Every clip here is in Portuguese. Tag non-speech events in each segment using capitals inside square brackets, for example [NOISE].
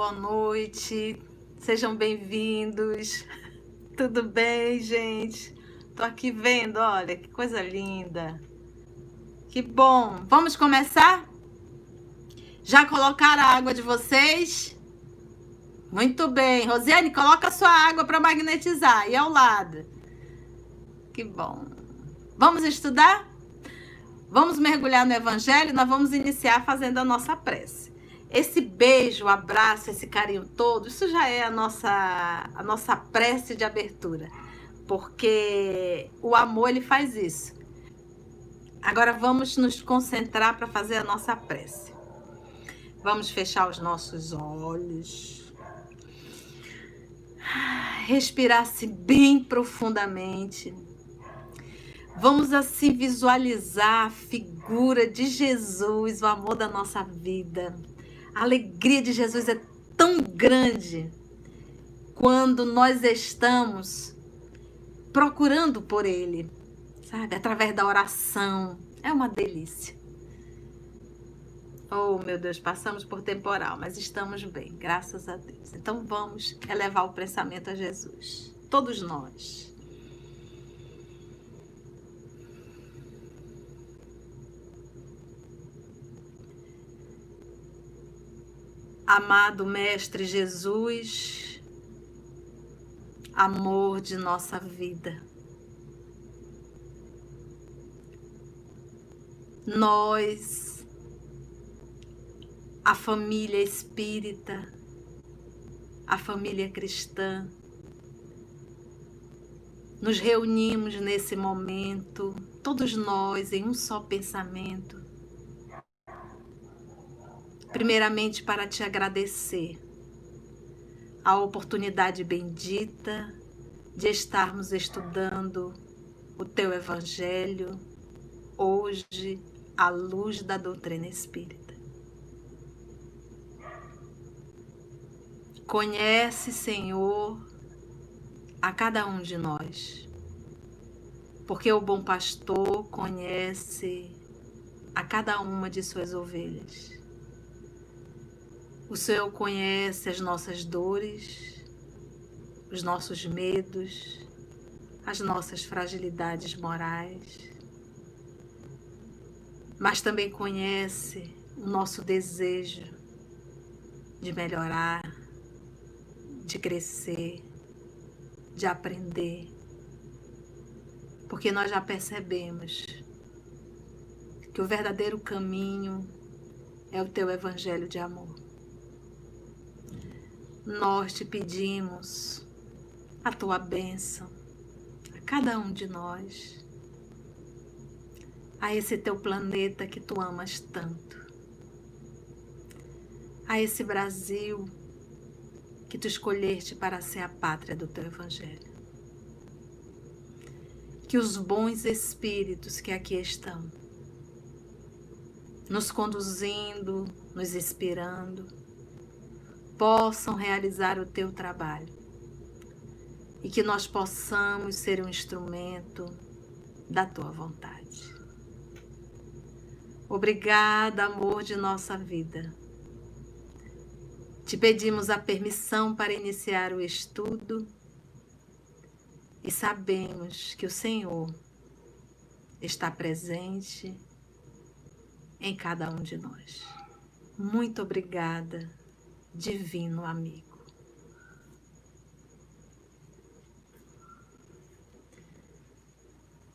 Boa noite. Sejam bem-vindos. [LAUGHS] Tudo bem, gente? Tô aqui vendo, olha, que coisa linda. Que bom. Vamos começar? Já colocaram a água de vocês? Muito bem. Rosiane, coloca a sua água para magnetizar e ao lado. Que bom. Vamos estudar? Vamos mergulhar no evangelho, nós vamos iniciar fazendo a nossa prece. Esse beijo, abraço, esse carinho todo, isso já é a nossa, a nossa prece de abertura. Porque o amor, ele faz isso. Agora vamos nos concentrar para fazer a nossa prece. Vamos fechar os nossos olhos. Respirar-se bem profundamente. Vamos assim visualizar a figura de Jesus, o amor da nossa vida a alegria de Jesus é tão grande quando nós estamos procurando por Ele, sabe? Através da oração. É uma delícia. Oh, meu Deus, passamos por temporal, mas estamos bem, graças a Deus. Então vamos elevar o pensamento a Jesus. Todos nós. Amado Mestre Jesus, amor de nossa vida. Nós, a família espírita, a família cristã, nos reunimos nesse momento, todos nós em um só pensamento, primeiramente para te agradecer a oportunidade bendita de estarmos estudando o teu Evangelho hoje à luz da doutrina espírita. Conhece, Senhor, a cada um de nós, porque o bom pastor conhece a cada uma de suas ovelhas. O Senhor conhece as nossas dores, os nossos medos, as nossas fragilidades morais, mas também conhece o nosso desejo de melhorar, de crescer, de aprender, porque nós já percebemos que o verdadeiro caminho é o teu evangelho de amor nós te pedimos a tua bênção a cada um de nós, a esse teu planeta que tu amas tanto, a esse Brasil que tu escolheste para ser a pátria do teu Evangelho. Que os bons espíritos que aqui estão, nos conduzindo, nos inspirando, possam realizar o teu trabalho e que nós possamos ser um instrumento da tua vontade. Obrigada, amor de nossa vida. Te pedimos a permissão para iniciar o estudo e sabemos que o Senhor está presente em cada um de nós. Muito obrigada divino amigo.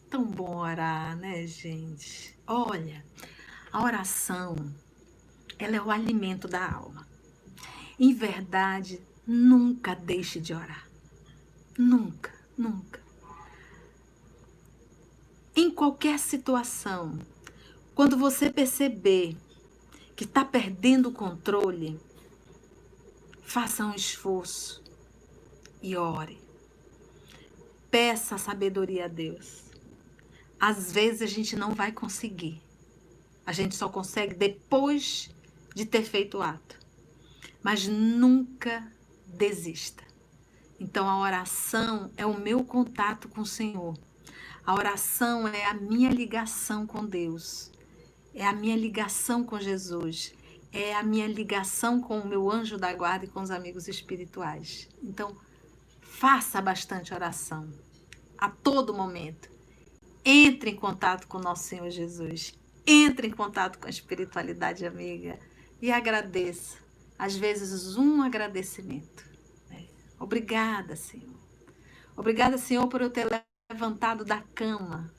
Tão bom orar, né, gente? Olha, a oração, ela é o alimento da alma. Em verdade, nunca deixe de orar. Nunca, nunca. Em qualquer situação, quando você perceber que está perdendo o controle, Faça um esforço e ore. Peça sabedoria a Deus. Às vezes a gente não vai conseguir. A gente só consegue depois de ter feito o ato. Mas nunca desista. Então a oração é o meu contato com o Senhor. A oração é a minha ligação com Deus. É a minha ligação com Jesus é a minha ligação com o meu anjo da guarda e com os amigos espirituais. Então, faça bastante oração a todo momento. Entre em contato com nosso Senhor Jesus. Entre em contato com a espiritualidade amiga e agradeça. Às vezes, um agradecimento. Né? Obrigada, Senhor. Obrigada, Senhor, por eu ter levantado da cama.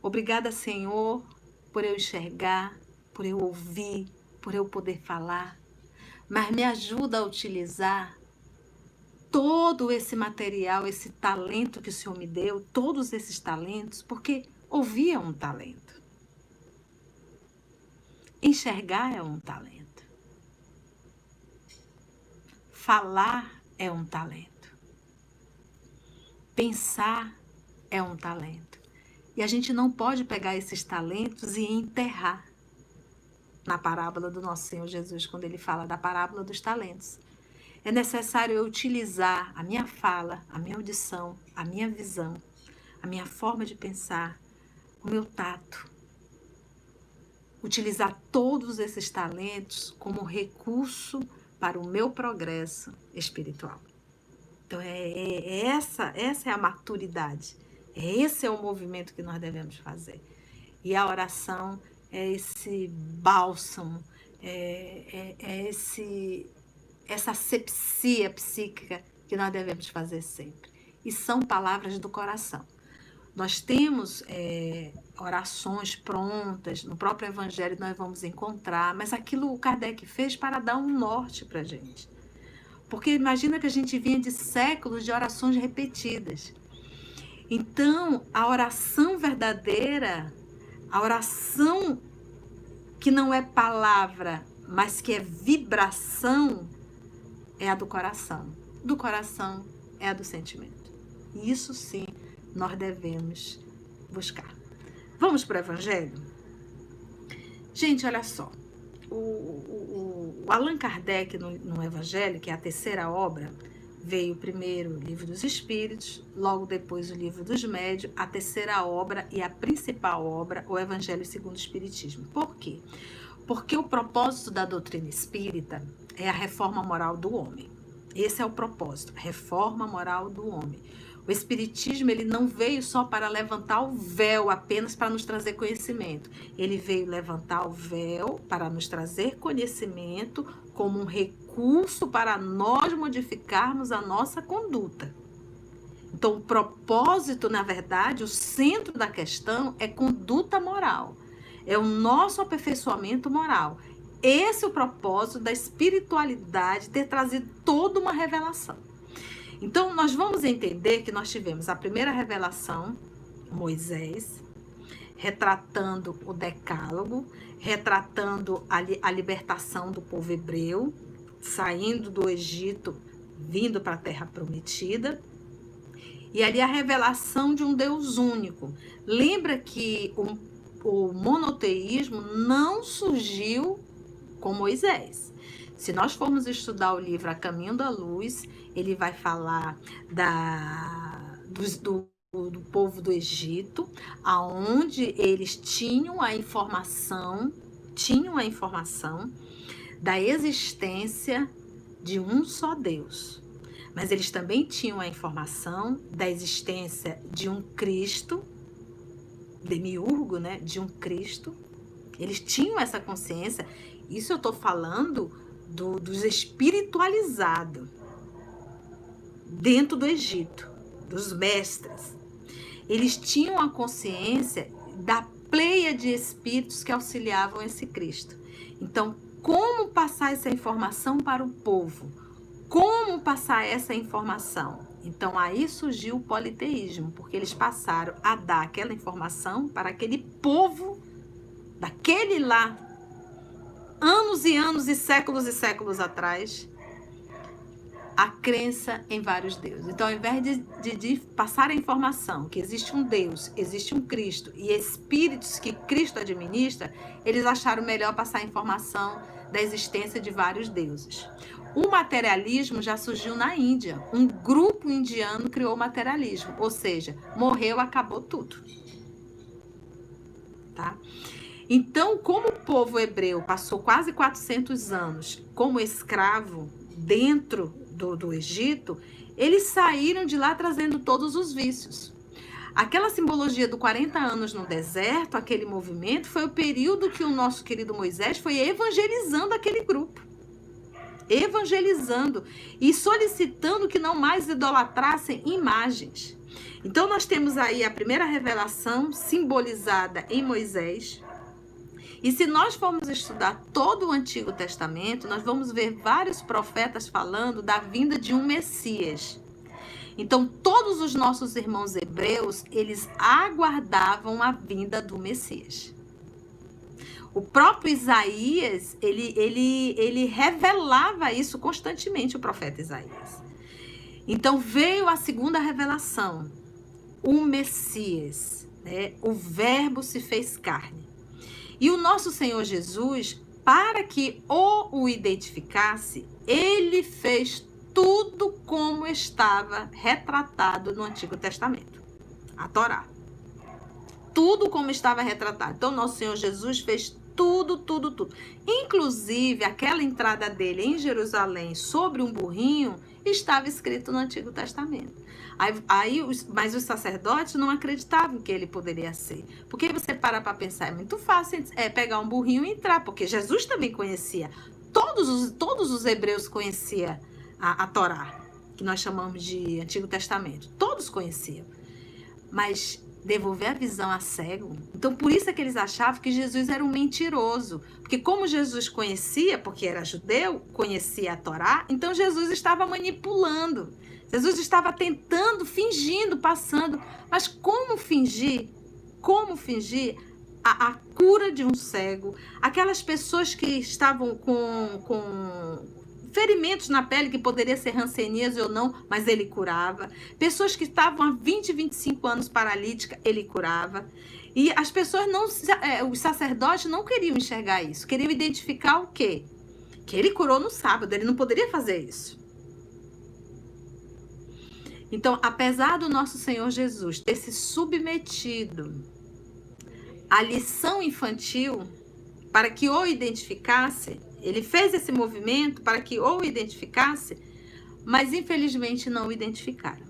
Obrigada, Senhor, por eu enxergar, por eu ouvir, por eu poder falar. Mas me ajuda a utilizar todo esse material, esse talento que o Senhor me deu, todos esses talentos, porque ouvir é um talento. Enxergar é um talento. Falar é um talento. Pensar é um talento. E a gente não pode pegar esses talentos e enterrar na parábola do nosso Senhor Jesus, quando ele fala da parábola dos talentos. É necessário eu utilizar a minha fala, a minha audição, a minha visão, a minha forma de pensar, o meu tato. Utilizar todos esses talentos como recurso para o meu progresso espiritual. Então, é, é, é, essa, essa é a maturidade. É esse é o movimento que nós devemos fazer. E a oração é esse bálsamo, é, é, é esse, essa sepsia psíquica que nós devemos fazer sempre. E são palavras do coração. Nós temos é, orações prontas, no próprio Evangelho nós vamos encontrar, mas aquilo o Kardec fez para dar um norte para a gente. Porque imagina que a gente vinha de séculos de orações repetidas. Então, a oração verdadeira, a oração que não é palavra, mas que é vibração, é a do coração. Do coração é a do sentimento. Isso sim nós devemos buscar. Vamos para o Evangelho? Gente, olha só o, o, o Allan Kardec no, no Evangelho, que é a terceira obra, veio primeiro o Livro dos Espíritos, logo depois o Livro dos Médios, a terceira obra e a principal obra, o Evangelho segundo o Espiritismo. Por quê? Porque o propósito da doutrina espírita é a reforma moral do homem. Esse é o propósito, reforma moral do homem. O espiritismo ele não veio só para levantar o véu apenas para nos trazer conhecimento. Ele veio levantar o véu para nos trazer conhecimento como um recurso para nós modificarmos a nossa conduta. Então, o propósito, na verdade, o centro da questão é conduta moral. É o nosso aperfeiçoamento moral. Esse é o propósito da espiritualidade ter trazido toda uma revelação. Então, nós vamos entender que nós tivemos a primeira revelação, Moisés, retratando o decálogo, retratando a, li a libertação do povo hebreu, saindo do Egito, vindo para a terra prometida. E ali a revelação de um Deus único. Lembra que o, o monoteísmo não surgiu com Moisés. Se nós formos estudar o livro A Caminho da Luz, ele vai falar da, do, do, do povo do Egito, aonde eles tinham a informação, tinham a informação da existência de um só Deus. Mas eles também tinham a informação da existência de um Cristo, demiurgo, né, de um Cristo. Eles tinham essa consciência. Isso eu estou falando do, dos espiritualizados dentro do Egito, dos mestres. Eles tinham a consciência da pleia de espíritos que auxiliavam esse Cristo. Então, como passar essa informação para o povo? Como passar essa informação? Então, aí surgiu o politeísmo, porque eles passaram a dar aquela informação para aquele povo daquele lá anos e anos e séculos e séculos atrás, a crença em vários deuses. Então, ao invés de, de, de, passar a informação que existe um Deus, existe um Cristo e espíritos que Cristo administra, eles acharam melhor passar a informação da existência de vários deuses. O materialismo já surgiu na Índia. Um grupo indiano criou o materialismo, ou seja, morreu, acabou tudo. Tá? Então, como o povo hebreu passou quase 400 anos como escravo dentro do, do Egito, eles saíram de lá trazendo todos os vícios. Aquela simbologia do 40 anos no deserto, aquele movimento, foi o período que o nosso querido Moisés foi evangelizando aquele grupo. Evangelizando e solicitando que não mais idolatrassem imagens. Então, nós temos aí a primeira revelação simbolizada em Moisés, e se nós formos estudar todo o Antigo Testamento, nós vamos ver vários profetas falando da vinda de um Messias. Então, todos os nossos irmãos hebreus, eles aguardavam a vinda do Messias. O próprio Isaías, ele, ele, ele revelava isso constantemente, o profeta Isaías. Então, veio a segunda revelação, o Messias, né? o Verbo se fez carne. E o nosso Senhor Jesus, para que o, o identificasse, ele fez tudo como estava retratado no Antigo Testamento a Torá. Tudo como estava retratado. Então, nosso Senhor Jesus fez tudo, tudo, tudo. Inclusive, aquela entrada dele em Jerusalém sobre um burrinho estava escrito no Antigo Testamento. Aí, aí os, mas os sacerdotes não acreditavam que ele poderia ser. Porque você para para pensar, é muito fácil é, pegar um burrinho e entrar, porque Jesus também conhecia. Todos os, todos os hebreus conheciam a, a Torá, que nós chamamos de Antigo Testamento. Todos conheciam. Mas devolver a visão a cego. Então, por isso é que eles achavam que Jesus era um mentiroso. Porque como Jesus conhecia, porque era judeu, conhecia a Torá, então Jesus estava manipulando. Jesus estava tentando, fingindo, passando. Mas como fingir? Como fingir a, a, cura de um cego? Aquelas pessoas que estavam com, com ferimentos na pele, que poderia ser ranceníase ou não, mas ele curava. Pessoas que estavam há 20, 25 anos paralítica, ele curava. E as pessoas não, é, os sacerdotes não queriam enxergar isso, queriam identificar o quê? Que ele curou no sábado, ele não poderia fazer isso. Então, apesar do nosso Senhor Jesus ter se submetido à lição infantil para que o identificasse, ele fez esse movimento para que o identificasse, mas infelizmente não o identificaram.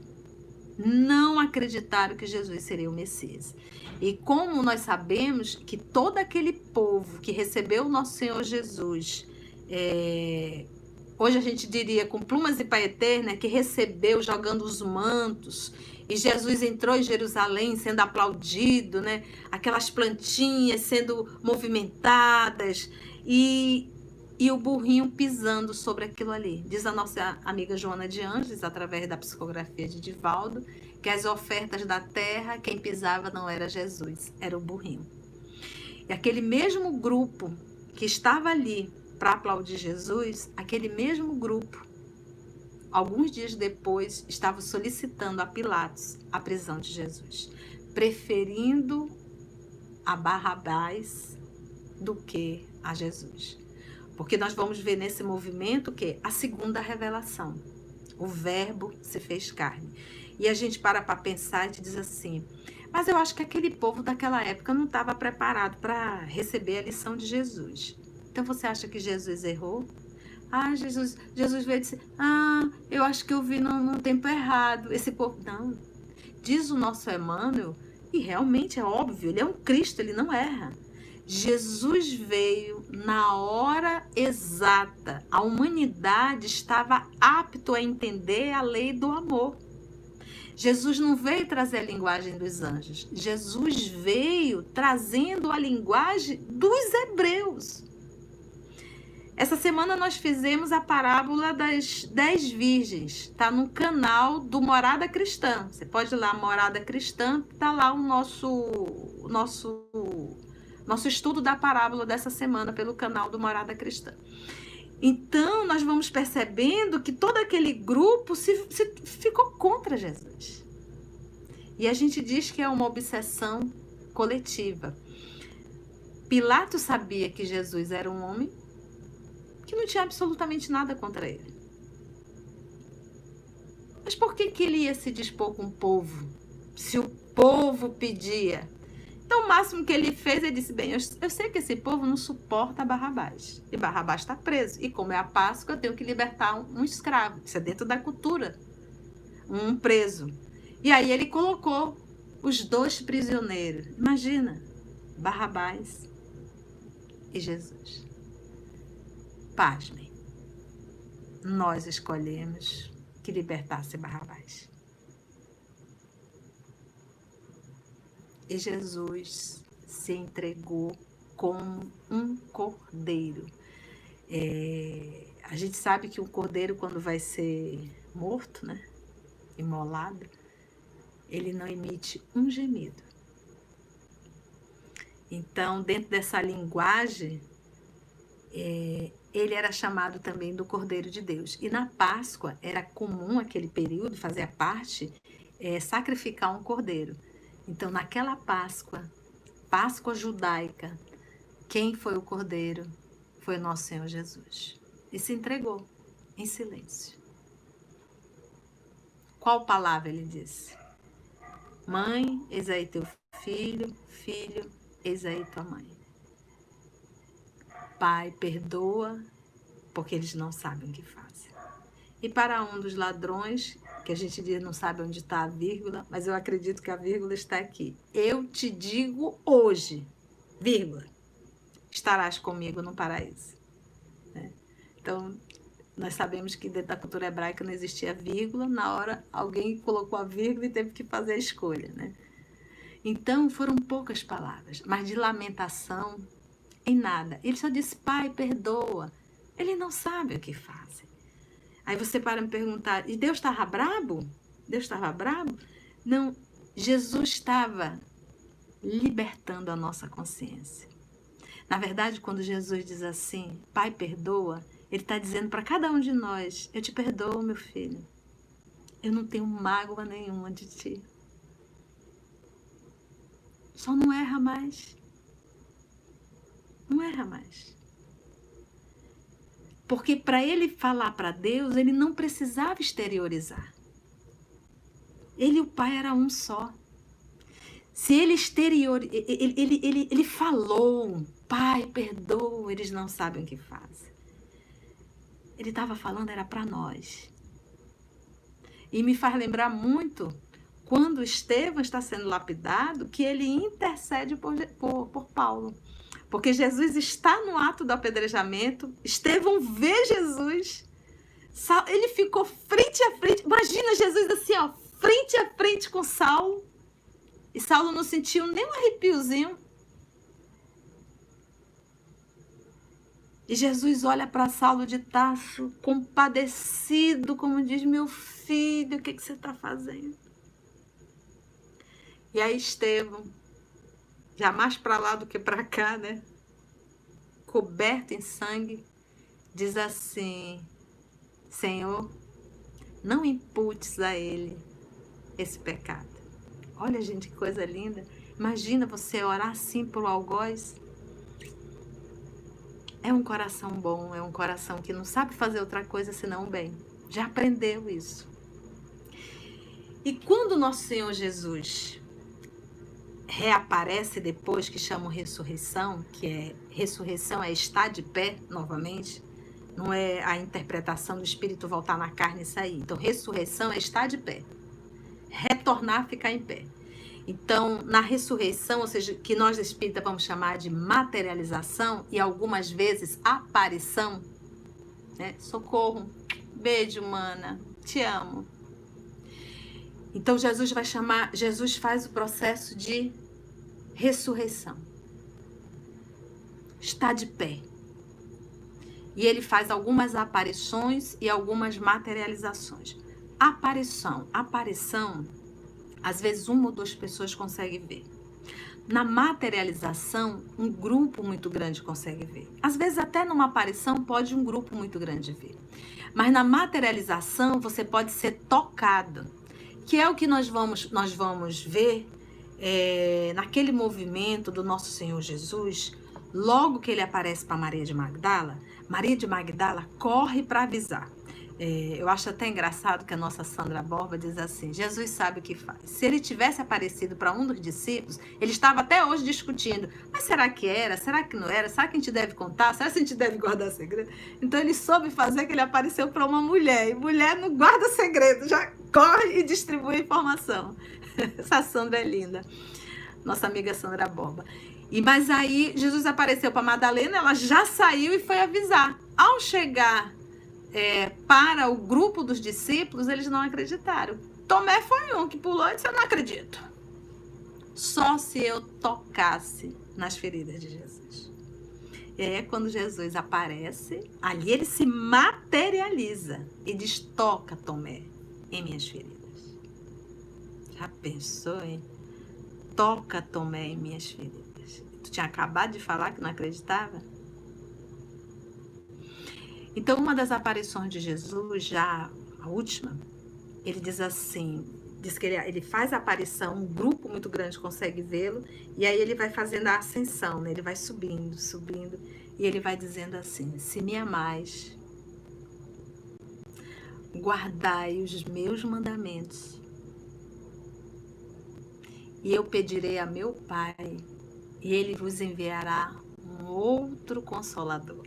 Não acreditaram que Jesus seria o Messias. E como nós sabemos que todo aquele povo que recebeu o nosso Senhor Jesus é, hoje a gente diria com plumas e paetê, né, que recebeu jogando os mantos, e Jesus entrou em Jerusalém sendo aplaudido, né, aquelas plantinhas sendo movimentadas, e, e o burrinho pisando sobre aquilo ali. Diz a nossa amiga Joana de Anjos, através da psicografia de Divaldo, que as ofertas da terra, quem pisava não era Jesus, era o burrinho. E aquele mesmo grupo que estava ali para aplaudir Jesus, aquele mesmo grupo, alguns dias depois, estava solicitando a Pilatos a prisão de Jesus, preferindo a Barrabás do que a Jesus. Porque nós vamos ver nesse movimento que a segunda revelação, o verbo se fez carne. E a gente para para pensar e diz assim: mas eu acho que aquele povo daquela época não estava preparado para receber a lição de Jesus. Então você acha que Jesus errou? Ah, Jesus, Jesus veio dizer, ah, eu acho que eu vi no tempo errado. Esse povo, não. Diz o nosso Emmanuel, e realmente é óbvio, ele é um Cristo, ele não erra. Jesus veio na hora exata. A humanidade estava apto a entender a lei do amor. Jesus não veio trazer a linguagem dos anjos. Jesus veio trazendo a linguagem dos hebreus. Essa semana nós fizemos a parábola das dez virgens. Tá no canal do Morada Cristã. Você pode ir lá, Morada Cristã, tá lá o nosso nosso nosso estudo da parábola dessa semana pelo canal do Morada Cristã. Então, nós vamos percebendo que todo aquele grupo se, se ficou contra Jesus. E a gente diz que é uma obsessão coletiva. Pilatos sabia que Jesus era um homem, que não tinha absolutamente nada contra ele. Mas por que, que ele ia se dispor com o povo? Se o povo pedia. Então, o máximo que ele fez, ele disse: Bem, eu, eu sei que esse povo não suporta Barrabás. E Barrabás está preso. E como é a Páscoa, eu tenho que libertar um, um escravo. Isso é dentro da cultura. Um preso. E aí ele colocou os dois prisioneiros. Imagina, Barrabás e Jesus. Pasmem. Nós escolhemos que libertasse Barrabás. E Jesus se entregou como um cordeiro. É, a gente sabe que um cordeiro, quando vai ser morto, né, imolado, ele não emite um gemido. Então, dentro dessa linguagem, é, ele era chamado também do Cordeiro de Deus. E na Páscoa era comum aquele período, fazia parte, é, sacrificar um cordeiro. Então, naquela Páscoa, Páscoa judaica, quem foi o cordeiro? Foi o nosso Senhor Jesus. E se entregou em silêncio. Qual palavra ele disse? Mãe, eis aí teu filho, filho, eis aí tua mãe. Pai, perdoa, porque eles não sabem o que fazem. E para um dos ladrões, que a gente diz não sabe onde está a vírgula, mas eu acredito que a vírgula está aqui. Eu te digo hoje, vírgula, estarás comigo no paraíso. Né? Então, nós sabemos que dentro da cultura hebraica não existia vírgula, na hora alguém colocou a vírgula e teve que fazer a escolha, né? Então foram poucas palavras, mas de lamentação em nada. Ele só disse: Pai, perdoa. Ele não sabe o que fazem. Aí você para me perguntar: e Deus estava brabo? Deus estava brabo? Não, Jesus estava libertando a nossa consciência. Na verdade, quando Jesus diz assim: Pai, perdoa, ele está dizendo para cada um de nós: Eu te perdoo, meu filho. Eu não tenho mágoa nenhuma de ti. Só não erra mais. Não erra mais. Porque para ele falar para Deus, ele não precisava exteriorizar. Ele e o Pai era um só. Se ele exterior, ele, ele, ele, ele falou, Pai, perdoa, eles não sabem o que fazem ele estava falando era para nós. E me faz lembrar muito quando Estevão está sendo lapidado, que ele intercede por, por, por Paulo. Porque Jesus está no ato do apedrejamento, Estevão vê Jesus, ele ficou frente a frente. Imagina Jesus assim, ó, frente a frente com Saulo. E Saulo não sentiu nem um arrepiozinho. E Jesus olha para Saulo de Tarso, compadecido, como diz: Meu filho, o que, que você está fazendo? E aí, Estevão, já mais para lá do que para cá, né? Coberto em sangue, diz assim: Senhor, não imputes a ele esse pecado. Olha, gente, que coisa linda. Imagina você orar assim por algoz é um coração bom, é um coração que não sabe fazer outra coisa senão o bem. Já aprendeu isso. E quando nosso Senhor Jesus reaparece depois que chamam ressurreição, que é ressurreição é estar de pé novamente, não é a interpretação do espírito voltar na carne e sair. Então, ressurreição é estar de pé. Retornar, ficar em pé. Então, na ressurreição, ou seja, que nós espíritas vamos chamar de materialização e algumas vezes aparição, né? socorro, beijo, mana, te amo. Então, Jesus vai chamar, Jesus faz o processo de ressurreição. Está de pé. E ele faz algumas aparições e algumas materializações. Aparição, aparição às vezes, uma ou duas pessoas conseguem ver. Na materialização, um grupo muito grande consegue ver. Às vezes, até numa aparição, pode um grupo muito grande ver. Mas na materialização, você pode ser tocado, que é o que nós vamos, nós vamos ver é, naquele movimento do nosso Senhor Jesus, logo que ele aparece para Maria de Magdala, Maria de Magdala corre para avisar. É, eu acho até engraçado que a nossa Sandra Borba diz assim: Jesus sabe o que faz. Se ele tivesse aparecido para um dos discípulos, ele estava até hoje discutindo: mas será que era? Será que não era? Será que a gente deve contar? Será que a gente deve guardar segredo? Então ele soube fazer que ele apareceu para uma mulher. E mulher não guarda segredo, já corre e distribui informação. [LAUGHS] Essa Sandra é linda. Nossa amiga Sandra Borba. E mas aí Jesus apareceu para Madalena, ela já saiu e foi avisar. Ao chegar é, para o grupo dos discípulos, eles não acreditaram. Tomé foi um que pulou e disse: Eu não acredito. Só se eu tocasse nas feridas de Jesus. E aí é quando Jesus aparece, ali ele se materializa e diz: Toca, Tomé, em minhas feridas. Já pensou, hein? Toca, Tomé, em minhas feridas. Tu tinha acabado de falar que não acreditava? Então, uma das aparições de Jesus, já a última, ele diz assim: diz que ele, ele faz a aparição, um grupo muito grande consegue vê-lo, e aí ele vai fazendo a ascensão, né? ele vai subindo, subindo, e ele vai dizendo assim: Se me amais, guardai os meus mandamentos, e eu pedirei a meu Pai, e ele vos enviará um outro consolador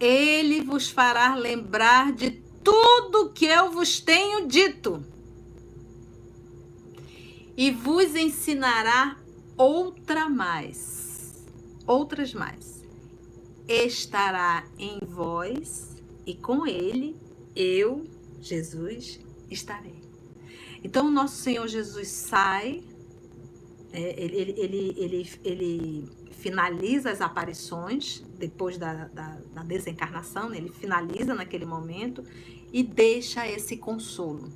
ele vos fará lembrar de tudo que eu vos tenho dito. E vos ensinará outra mais, outras mais. Estará em vós e com ele eu, Jesus, estarei. Então, o nosso Senhor Jesus sai, é, ele, ele, ele, ele, finaliza as aparições depois da, da, da desencarnação, né? ele finaliza naquele momento e deixa esse consolo.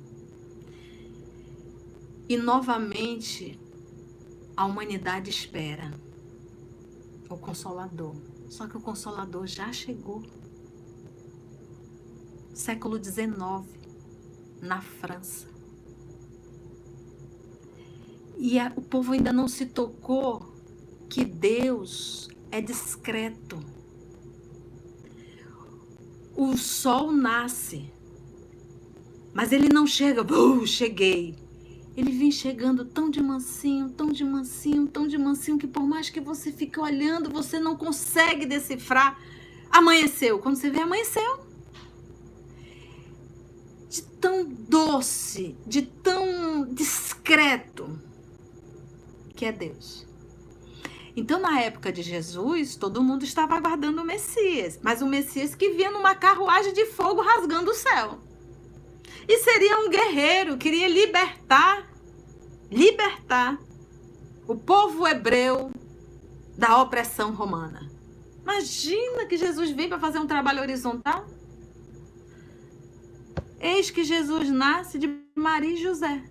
E novamente a humanidade espera o Consolador. Só que o Consolador já chegou. Século XIX, na França. E a, o povo ainda não se tocou que Deus é discreto. O sol nasce, mas ele não chega, uh, cheguei. Ele vem chegando tão de mansinho, tão de mansinho, tão de mansinho, que por mais que você fique olhando, você não consegue decifrar. Amanheceu. Quando você vê, amanheceu. De tão doce, de tão discreto que é Deus. Então, na época de Jesus, todo mundo estava aguardando o Messias, mas o Messias que vinha numa carruagem de fogo rasgando o céu. E seria um guerreiro, queria libertar, libertar o povo hebreu da opressão romana. Imagina que Jesus vem para fazer um trabalho horizontal. Eis que Jesus nasce de Maria e José,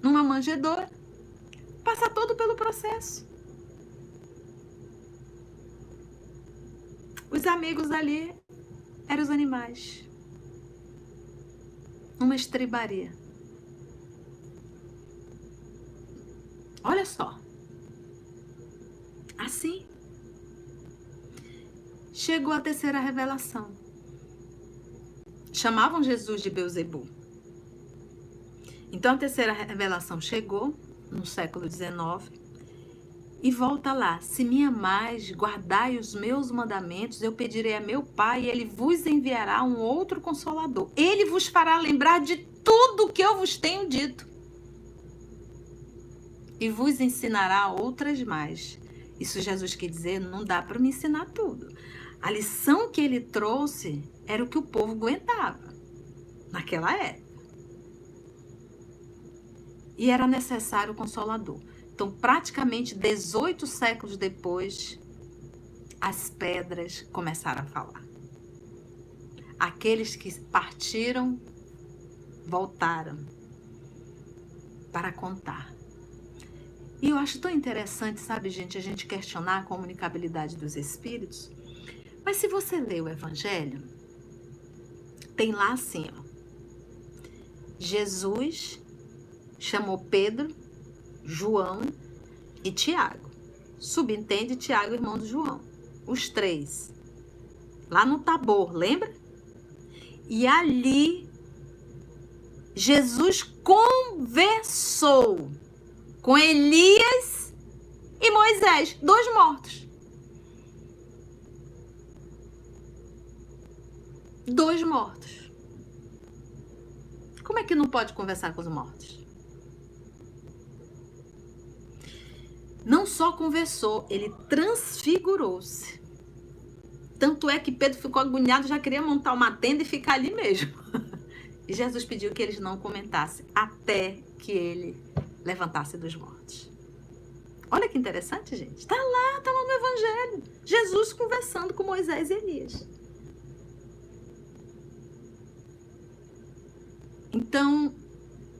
numa manjedoura. Passa todo pelo processo. Os amigos ali eram os animais. Uma estribaria. Olha só. Assim. Chegou a terceira revelação. Chamavam Jesus de Beuzebu. Então a terceira revelação chegou no século XIX e volta lá: se me amais, guardai os meus mandamentos, eu pedirei a meu Pai, e ele vos enviará um outro consolador. Ele vos fará lembrar de tudo que eu vos tenho dito. E vos ensinará outras mais. Isso Jesus quer dizer, não dá para me ensinar tudo. A lição que ele trouxe era o que o povo aguentava naquela época. E era necessário o consolador. Então, praticamente 18 séculos depois, as pedras começaram a falar. Aqueles que partiram voltaram para contar. E eu acho tão interessante, sabe, gente, a gente questionar a comunicabilidade dos espíritos. Mas se você lê o Evangelho, tem lá assim, ó. Jesus chamou Pedro João e Tiago. Subentende Tiago, irmão do João. Os três. Lá no Tabor, lembra? E ali Jesus conversou com Elias e Moisés, dois mortos. Dois mortos. Como é que não pode conversar com os mortos? Não só conversou, ele transfigurou-se. Tanto é que Pedro ficou agoniado, já queria montar uma tenda e ficar ali mesmo. [LAUGHS] E Jesus pediu que eles não comentassem até que ele levantasse dos mortos. Olha que interessante, gente. Está lá, está lá no Evangelho. Jesus conversando com Moisés e Elias. Então,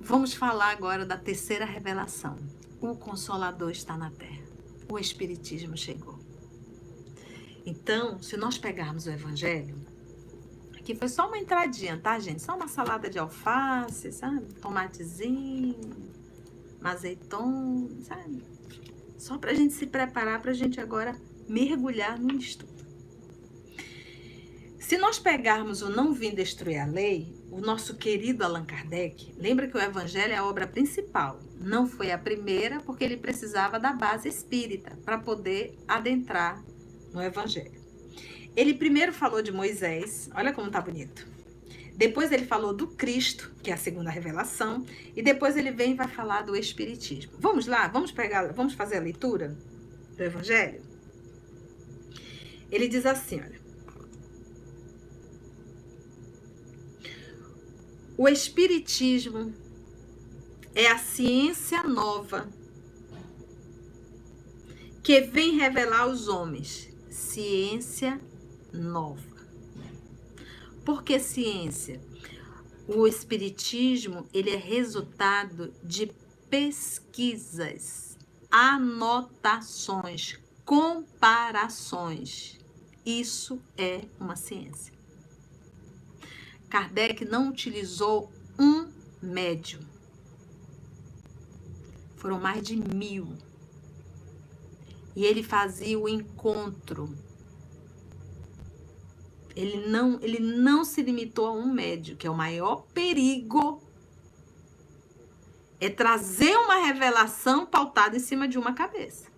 vamos falar agora da terceira revelação. O Consolador está na terra. O Espiritismo chegou. Então, se nós pegarmos o Evangelho, aqui foi só uma entradinha, tá, gente? Só uma salada de alface, sabe? Tomatezinho, azeiton, sabe? Só para a gente se preparar para a gente agora mergulhar no estudo. Se nós pegarmos o Não Vim Destruir a Lei, o nosso querido Allan Kardec, lembra que o Evangelho é a obra principal. Não foi a primeira, porque ele precisava da base espírita para poder adentrar no Evangelho. Ele primeiro falou de Moisés, olha como tá bonito. Depois ele falou do Cristo, que é a segunda revelação, e depois ele vem e vai falar do Espiritismo. Vamos lá, vamos pegar, vamos fazer a leitura do Evangelho? Ele diz assim, olha. O Espiritismo é a ciência nova que vem revelar aos homens ciência nova. Por que ciência? O espiritismo, ele é resultado de pesquisas, anotações, comparações. Isso é uma ciência. Kardec não utilizou um médium. Foram mais de mil. E ele fazia o encontro ele não, ele não se limitou a um médio, que é o maior perigo. É trazer uma revelação pautada em cima de uma cabeça.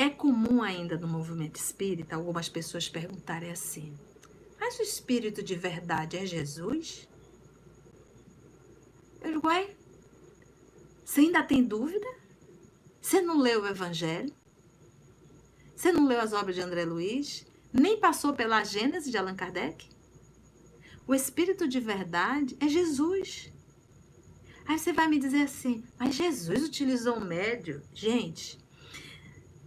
É comum ainda no movimento espírita algumas pessoas perguntarem assim: mas o espírito de verdade é Jesus? Ué, você ainda tem dúvida? Você não leu o Evangelho? Você não leu as obras de André Luiz? Nem passou pela Gênese de Allan Kardec? O Espírito de verdade é Jesus. Aí você vai me dizer assim, mas Jesus utilizou um médio? Gente,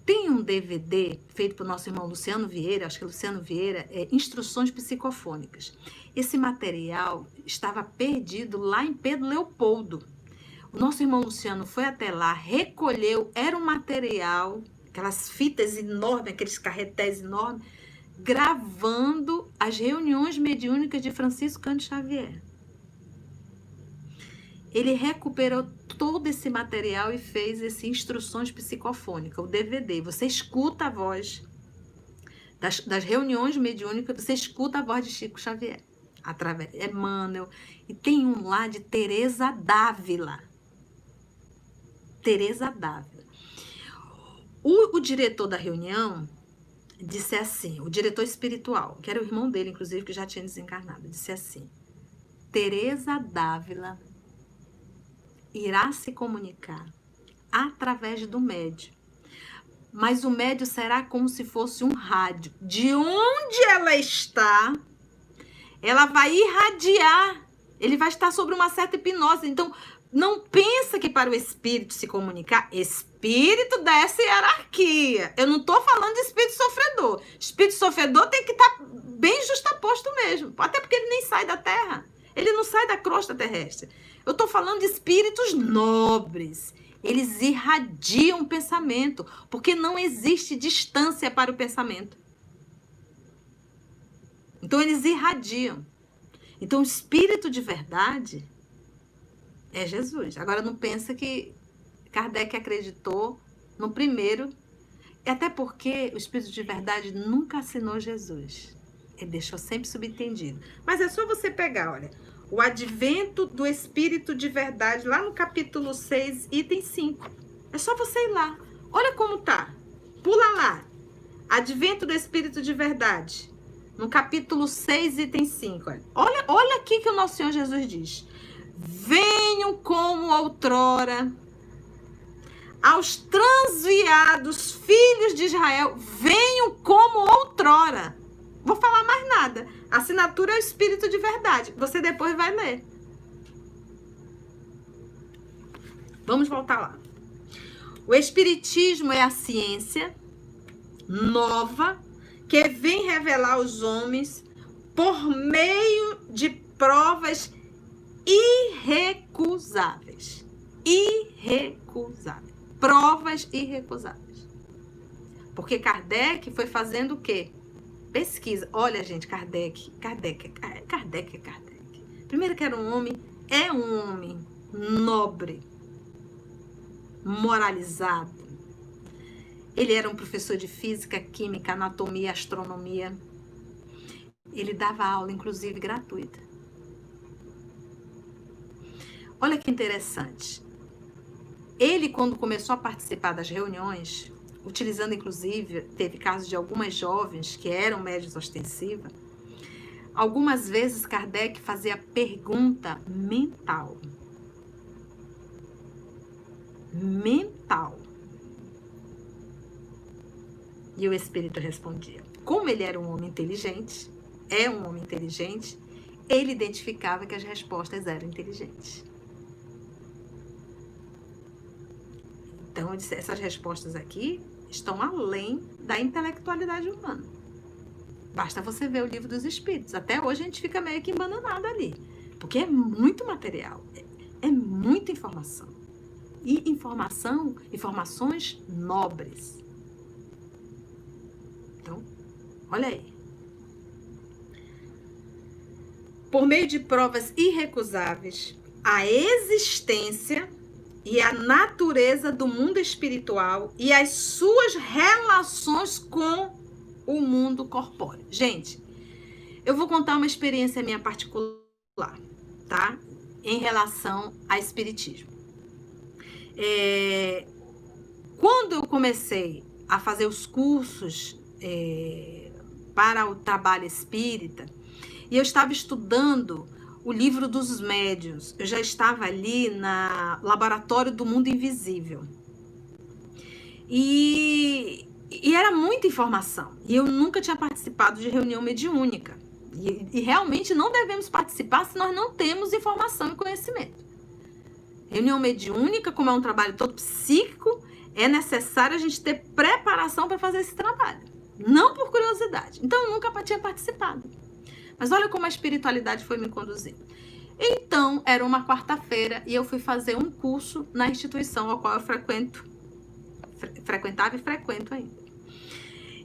tem um DVD feito pelo nosso irmão Luciano Vieira, acho que é Luciano Vieira, é Instruções Psicofônicas. Esse material estava perdido lá em Pedro Leopoldo. O nosso irmão Luciano foi até lá, recolheu, era um material aquelas fitas enormes, aqueles carretéis enormes, gravando as reuniões mediúnicas de Francisco Cândido Xavier. Ele recuperou todo esse material e fez esse Instruções Psicofônicas, o DVD. Você escuta a voz das, das reuniões mediúnicas, você escuta a voz de Chico Xavier, através Emmanuel. E tem um lá de Teresa Dávila. Teresa Dávila. O, o diretor da reunião disse assim, o diretor espiritual, que era o irmão dele, inclusive, que já tinha desencarnado, disse assim: Teresa Dávila irá se comunicar através do médio. Mas o médio será como se fosse um rádio. De onde ela está, ela vai irradiar. Ele vai estar sobre uma certa hipnose. Então, não pensa que para o espírito se comunicar, espírito dessa hierarquia. Eu não estou falando de espírito sofredor. Espírito sofredor tem que estar tá bem justaposto mesmo. Até porque ele nem sai da terra. Ele não sai da crosta terrestre. Eu estou falando de espíritos nobres. Eles irradiam o pensamento, porque não existe distância para o pensamento. Então eles irradiam. Então o espírito de verdade é Jesus. Agora não pensa que Kardec acreditou no primeiro, Até porque o Espírito de verdade nunca assinou Jesus. Ele deixou sempre subentendido. Mas é só você pegar, olha, o advento do Espírito de verdade, lá no capítulo 6, item 5. É só você ir lá. Olha como tá. Pula lá. Advento do Espírito de verdade. No capítulo 6, item 5. Olha, olha aqui que o nosso Senhor Jesus diz. Venham como outrora aos transviados filhos de Israel, venham como outrora. Vou falar mais nada. Assinatura é o Espírito de verdade. Você depois vai ler. Vamos voltar lá. O Espiritismo é a ciência nova que vem revelar aos homens por meio de provas irrecusáveis. Irrecusáveis. Provas irrecusáveis. Porque Kardec foi fazendo o quê? Pesquisa. Olha, gente, Kardec. Kardec, Kardec é Kardec. Primeiro que era um homem, é um homem nobre, moralizado, ele era um professor de física, química, anatomia, astronomia. Ele dava aula, inclusive, gratuita. Olha que interessante. Ele, quando começou a participar das reuniões, utilizando inclusive, teve casos de algumas jovens que eram médios ostensivas, algumas vezes Kardec fazia pergunta mental. Mental. E o espírito respondia. Como ele era um homem inteligente, é um homem inteligente, ele identificava que as respostas eram inteligentes. Então, essas respostas aqui estão além da intelectualidade humana. Basta você ver o livro dos espíritos. Até hoje a gente fica meio que embananado ali. Porque é muito material, é, é muita informação. E informação, informações nobres. Olha aí. Por meio de provas irrecusáveis, a existência e a natureza do mundo espiritual e as suas relações com o mundo corpóreo. Gente, eu vou contar uma experiência minha particular, tá? Em relação a espiritismo. É, quando eu comecei a fazer os cursos é, para o trabalho espírita, e eu estava estudando o livro dos médios. Eu já estava ali na laboratório do mundo invisível. E, e era muita informação. E eu nunca tinha participado de reunião mediúnica. E, e realmente não devemos participar se nós não temos informação e conhecimento. Reunião mediúnica, como é um trabalho todo psíquico, é necessário a gente ter preparação para fazer esse trabalho. Não por curiosidade. Então eu nunca tinha participado. Mas olha como a espiritualidade foi me conduzindo. Então, era uma quarta-feira e eu fui fazer um curso na instituição ao qual eu frequento, fre frequentava e frequento ainda.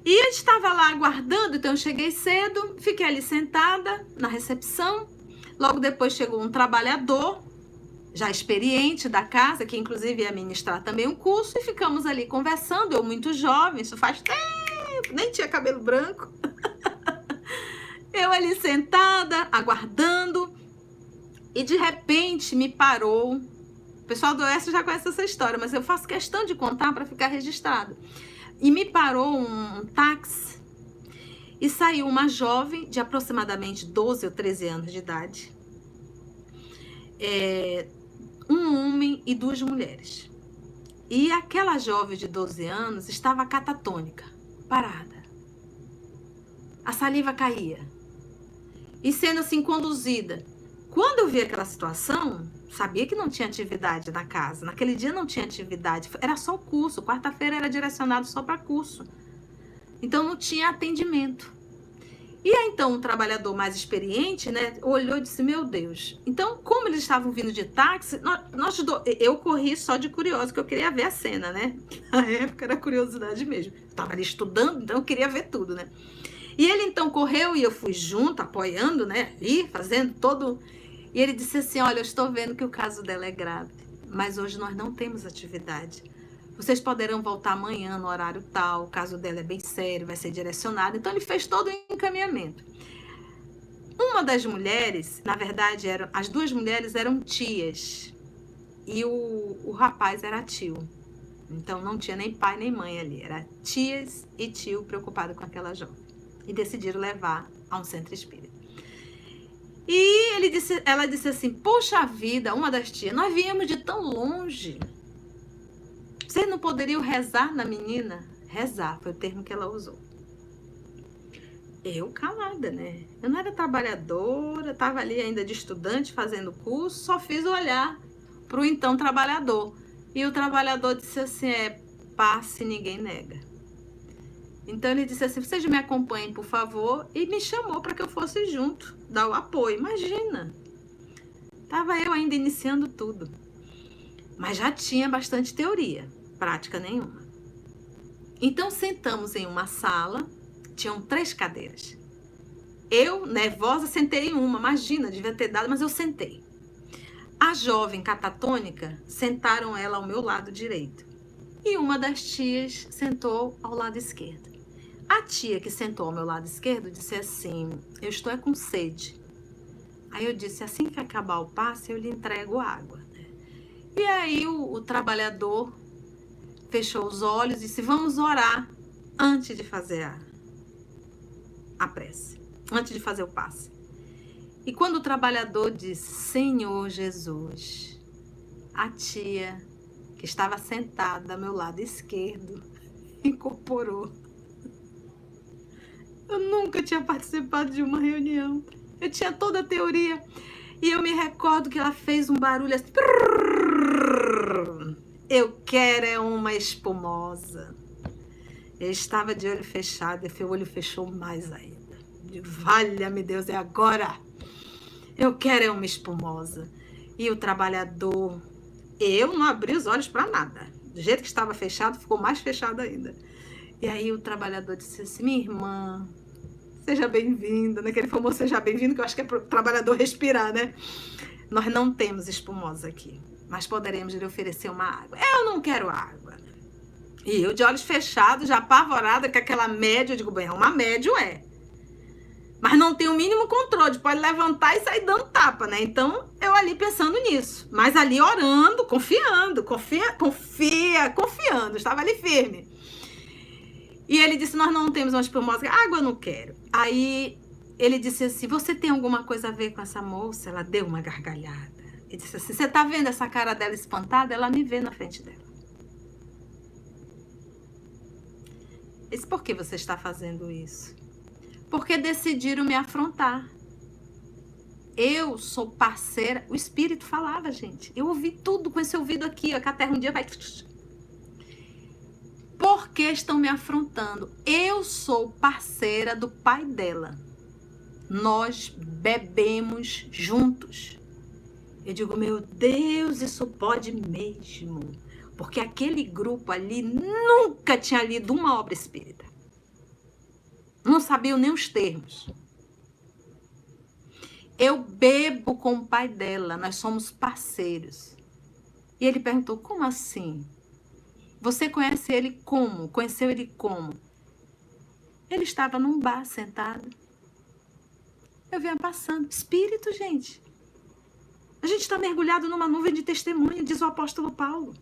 E eu estava lá aguardando, então eu cheguei cedo, fiquei ali sentada na recepção. Logo depois chegou um trabalhador, já experiente da casa, que inclusive ia ministrar também um curso, e ficamos ali conversando. Eu, muito jovem, isso faz tempo, nem tinha cabelo branco. [LAUGHS] Eu ali sentada, aguardando, e de repente me parou. O pessoal do Oeste já conhece essa história, mas eu faço questão de contar para ficar registrado. E me parou um, táxi e saiu uma jovem de aproximadamente 12 ou 13 anos de idade, é, um homem e duas mulheres. E aquela jovem de 12 anos estava catatônica parada. A saliva caía. E sendo assim conduzida. Quando eu vi aquela situação, sabia que não tinha atividade na casa. Naquele dia não tinha atividade, era só o curso. Quarta-feira era direcionado só para curso. Então não tinha atendimento. E aí, então, um trabalhador mais experiente, né, olhou e disse: Meu Deus. Então, como eles estavam vindo de táxi, nós, nós eu corri só de curioso, que eu queria ver a cena, né? [LAUGHS] Na época era curiosidade mesmo. Estava ali estudando, então eu queria ver tudo, né? E ele então correu e eu fui junto, apoiando, né? Ali, fazendo todo. E ele disse assim: Olha, eu estou vendo que o caso dela é grave, mas hoje nós não temos atividade. Vocês poderão voltar amanhã no horário tal, o caso dela é bem sério, vai ser direcionado. Então ele fez todo o encaminhamento. Uma das mulheres, na verdade, eram, as duas mulheres eram tias e o, o rapaz era tio. Então não tinha nem pai nem mãe ali, era tias e tio preocupado com aquela jovem. E decidiram levar a um centro espírita. E ele disse, ela disse assim: Poxa vida, uma das tias, nós viemos de tão longe. Vocês não poderiam rezar na menina? Rezar foi o termo que ela usou. Eu calada, né? Eu não era trabalhadora, estava ali ainda de estudante fazendo curso, só fiz olhar para o então trabalhador. E o trabalhador disse assim: é passe, ninguém nega. Então ele disse assim: vocês me acompanhem, por favor, e me chamou para que eu fosse junto, dar o apoio. Imagina! Tava eu ainda iniciando tudo. Mas já tinha bastante teoria, prática nenhuma. Então sentamos em uma sala, tinham três cadeiras. Eu, nervosa, sentei em uma, imagina, devia ter dado, mas eu sentei. A jovem catatônica sentaram ela ao meu lado direito. E uma das tias sentou ao lado esquerdo. A tia que sentou ao meu lado esquerdo disse assim: Eu estou é com sede. Aí eu disse: Assim que acabar o passe, eu lhe entrego água. E aí o, o trabalhador fechou os olhos e disse: Vamos orar antes de fazer a, a prece, antes de fazer o passe. E quando o trabalhador disse: Senhor Jesus, a tia que estava sentada ao meu lado esquerdo [LAUGHS] incorporou eu nunca tinha participado de uma reunião. Eu tinha toda a teoria. E eu me recordo que ela fez um barulho assim. Eu quero é uma espumosa. Eu estava de olho fechado e o olho fechou mais ainda. Valha-me Deus, é agora. Eu quero é uma espumosa. E o trabalhador, eu não abri os olhos para nada. Do jeito que estava fechado, ficou mais fechado ainda. E aí o trabalhador disse assim: Minha irmã, seja bem-vinda, naquele né? famoso seja bem-vindo, que eu acho que é para o trabalhador respirar, né? Nós não temos espumosa aqui, mas poderemos lhe oferecer uma água. Eu não quero água. E eu, de olhos fechados, já apavorada com aquela média, eu digo: Bem, uma média é. Mas não tem o mínimo controle, pode levantar e sair dando tapa, né? Então, eu ali pensando nisso. Mas ali orando, confiando, confia, confia, confiando, estava ali firme. E ele disse: Nós não temos uma espumosa. Água não quero. Aí ele disse assim: Você tem alguma coisa a ver com essa moça? Ela deu uma gargalhada. Ele disse assim: Você tá vendo essa cara dela espantada? Ela me vê na frente dela. Eu disse: Por que você está fazendo isso? Porque decidiram me afrontar. Eu sou parceira. O espírito falava, gente. Eu ouvi tudo com esse ouvido aqui, a terra um dia vai por que estão me afrontando? Eu sou parceira do pai dela. Nós bebemos juntos. Eu digo, meu Deus, isso pode mesmo. Porque aquele grupo ali nunca tinha lido uma obra espírita. Não sabiam nem os termos. Eu bebo com o pai dela, nós somos parceiros. E ele perguntou: como assim? Você conhece ele como? Conheceu ele como? Ele estava num bar sentado. Eu vinha passando. Espírito, gente. A gente está mergulhado numa nuvem de testemunho, diz o apóstolo Paulo.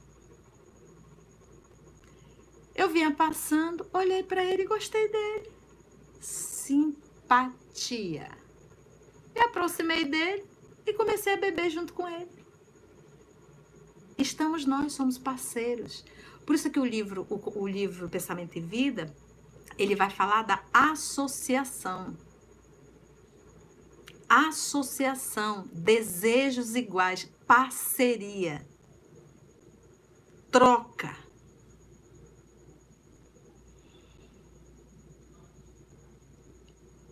Eu vinha passando, olhei para ele e gostei dele. Simpatia. Me aproximei dele e comecei a beber junto com ele. Estamos nós, somos parceiros. Por isso que o livro, o, o livro Pensamento e Vida, ele vai falar da associação. Associação, desejos iguais, parceria, troca.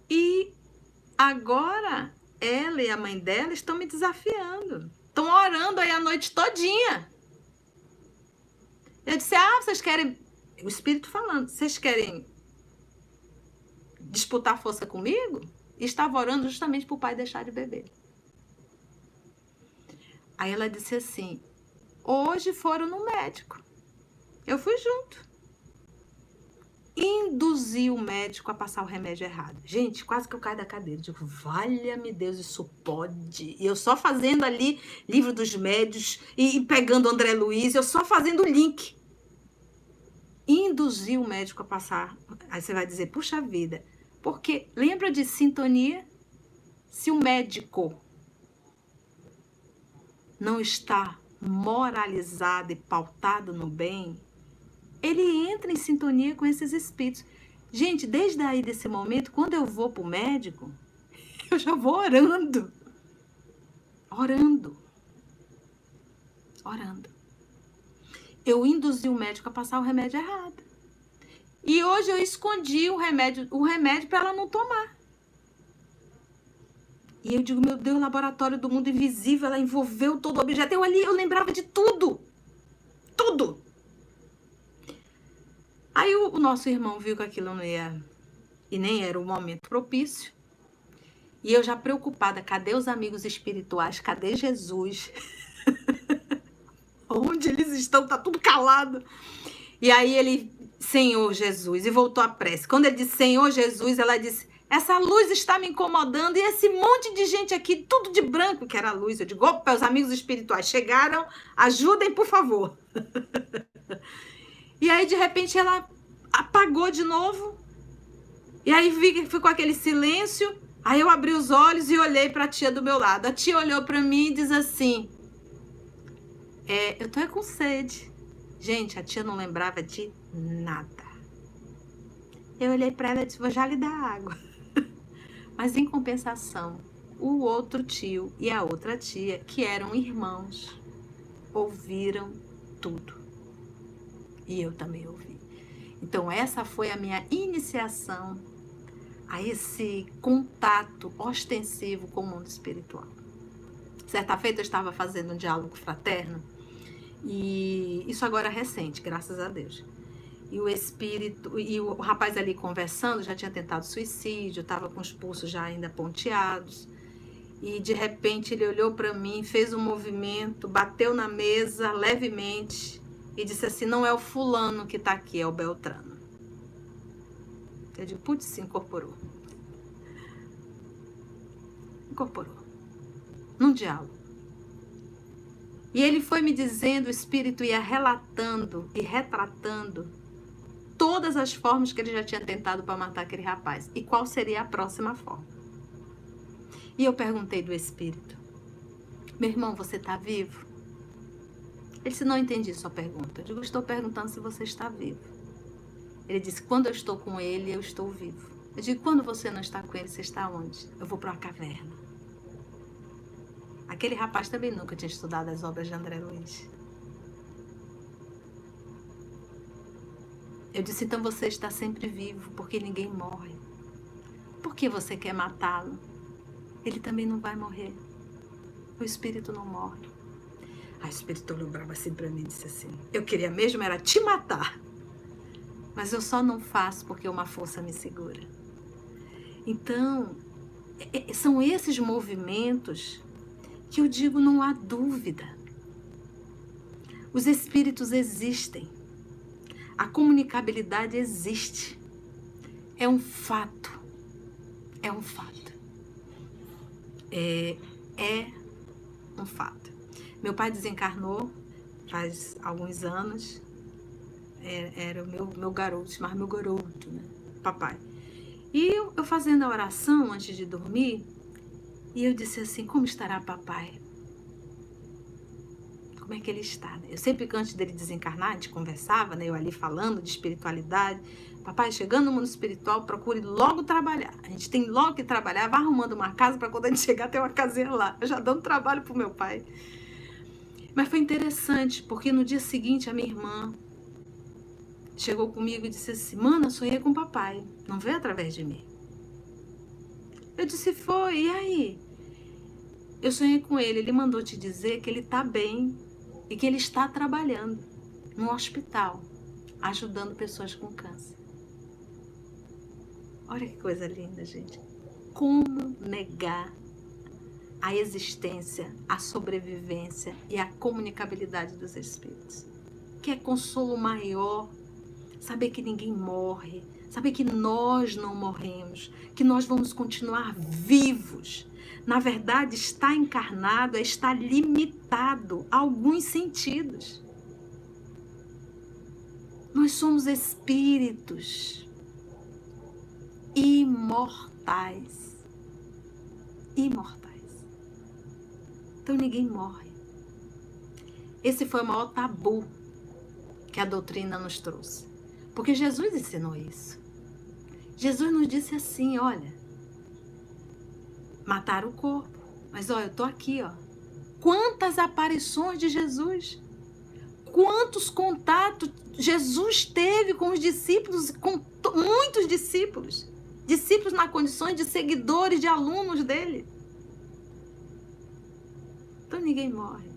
E agora ela e a mãe dela estão me desafiando. Estão orando aí a noite todinha. Eu disse: Ah, vocês querem. O espírito falando, vocês querem disputar força comigo? E estava orando justamente para o pai deixar de beber. Aí ela disse assim: Hoje foram no médico. Eu fui junto. Induzi o médico a passar o remédio errado. Gente, quase que eu caio da cadeira. Digo, valha-me Deus, isso pode. E eu só fazendo ali livro dos médios e, e pegando André Luiz, eu só fazendo o link. Induzir o médico a passar. Aí você vai dizer, puxa vida. Porque lembra de sintonia? Se o médico não está moralizado e pautado no bem, ele entra em sintonia com esses espíritos. Gente, desde aí desse momento, quando eu vou para o médico, [LAUGHS] eu já vou orando. Orando. Orando. Eu induzi o médico a passar o remédio errado. E hoje eu escondi o remédio, o remédio para ela não tomar. E eu digo, meu Deus, laboratório do mundo invisível, ela envolveu todo o objeto. Eu ali, eu lembrava de tudo. Tudo. Aí o, o nosso irmão viu que aquilo não ia, e nem era o momento propício. E eu já preocupada, cadê os amigos espirituais? Cadê Jesus? [LAUGHS] Onde eles estão? Tá tudo calado. E aí ele, Senhor Jesus, e voltou a prece. Quando ele disse Senhor Jesus, ela disse: essa luz está me incomodando e esse monte de gente aqui, tudo de branco, que era a luz. Eu digo, opa, os amigos espirituais chegaram, ajudem, por favor. [LAUGHS] e aí, de repente, ela apagou de novo. E aí ficou aquele silêncio. Aí eu abri os olhos e olhei para a tia do meu lado. A tia olhou para mim e diz assim: é, Eu tô com sede. Gente, a tia não lembrava de nada. Eu olhei para ela e disse: Vou já lhe dar água. [LAUGHS] Mas em compensação, o outro tio e a outra tia, que eram irmãos, ouviram tudo. E eu também ouvi. Então, essa foi a minha iniciação a esse contato ostensivo com o mundo espiritual. Certa feita eu estava fazendo um diálogo fraterno e isso agora é recente, graças a Deus e o espírito e o rapaz ali conversando já tinha tentado suicídio, estava com os pulsos já ainda ponteados. E de repente ele olhou para mim, fez um movimento, bateu na mesa levemente e disse assim: "Não é o fulano que está aqui, é o Beltrano". Eu digo: "Putz, se incorporou". Incorporou. Num diálogo. E ele foi me dizendo, o espírito ia relatando e retratando todas as formas que ele já tinha tentado para matar aquele rapaz. E qual seria a próxima forma? E eu perguntei do espírito: Meu irmão, você está vivo? Ele disse: Não entendi sua pergunta. Eu digo: Estou perguntando se você está vivo. Ele disse: Quando eu estou com ele, eu estou vivo. Eu digo: Quando você não está com ele, você está onde? Eu vou para uma caverna. Aquele rapaz também nunca tinha estudado as obras de André Luiz. Eu disse: então você está sempre vivo, porque ninguém morre. Por que você quer matá-lo? Ele também não vai morrer. O espírito não morre. A espírito olhou brava assim para mim e disse assim: Eu queria mesmo era te matar. Mas eu só não faço porque uma força me segura. Então, é, é, são esses movimentos que eu digo não há dúvida. Os espíritos existem. A comunicabilidade existe. É um fato. É um fato. É, é um fato. Meu pai desencarnou faz alguns anos. Era, é, era o meu, meu garoto, chamava meu garoto, né? Papai. E eu, eu fazendo a oração antes de dormir, e eu disse assim: Como estará papai? como é que ele está. Eu sempre que antes dele desencarnar, a gente conversava, né? Eu ali falando de espiritualidade. Papai, chegando no mundo espiritual, procure logo trabalhar. A gente tem logo que trabalhar, vai arrumando uma casa para quando a gente [LAUGHS] chegar ter uma casinha lá. Eu já dando trabalho pro meu pai. Mas foi interessante, porque no dia seguinte a minha irmã chegou comigo e disse assim: Mana, sonhei com o papai. Não veio através de mim. Eu disse: Foi, e aí? Eu sonhei com ele. Ele mandou te dizer que ele tá bem, e que ele está trabalhando no hospital, ajudando pessoas com câncer. Olha que coisa linda, gente. Como negar a existência, a sobrevivência e a comunicabilidade dos espíritos? que é consolo maior? Saber que ninguém morre, saber que nós não morremos, que nós vamos continuar vivos. Na verdade, estar encarnado é estar limitado a alguns sentidos. Nós somos espíritos imortais. Imortais. Então ninguém morre. Esse foi o maior tabu que a doutrina nos trouxe. Porque Jesus ensinou isso. Jesus nos disse assim: olha, mataram o corpo, mas olha, eu estou aqui, ó. Quantas aparições de Jesus, quantos contatos Jesus teve com os discípulos, com muitos discípulos, discípulos na condições de seguidores, de alunos dele. Então ninguém morre.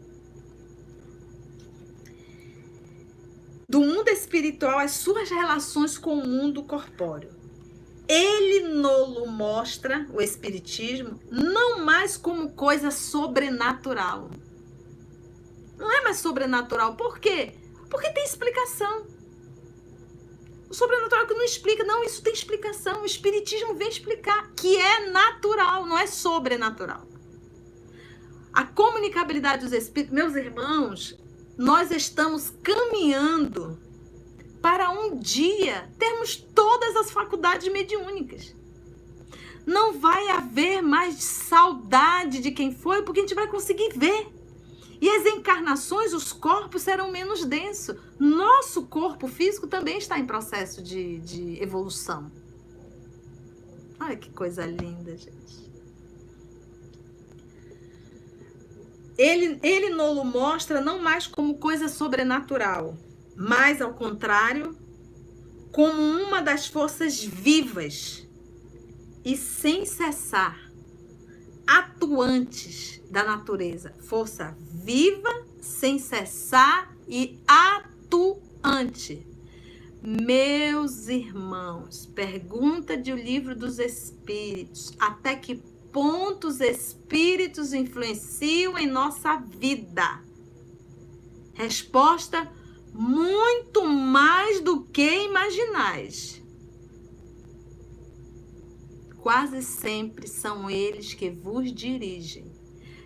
Do mundo espiritual, as suas relações com o mundo corpóreo. Ele nolo mostra o espiritismo não mais como coisa sobrenatural. Não é mais sobrenatural. Por quê? Porque tem explicação. O sobrenatural que não explica, não, isso tem explicação. O espiritismo vem explicar que é natural, não é sobrenatural. A comunicabilidade dos espíritos, meus irmãos, nós estamos caminhando para um dia termos todas as faculdades mediúnicas. Não vai haver mais saudade de quem foi, porque a gente vai conseguir ver. E as encarnações, os corpos serão menos densos. Nosso corpo físico também está em processo de, de evolução. Olha que coisa linda, gente. Ele, ele nolo mostra não mais como coisa sobrenatural, mas ao contrário, como uma das forças vivas e sem cessar, atuantes da natureza. Força viva, sem cessar e atuante. Meus irmãos, pergunta de O Livro dos Espíritos: até que pontos espíritos influenciam em nossa vida? Resposta: muito mais do que imaginais. Quase sempre são eles que vos dirigem.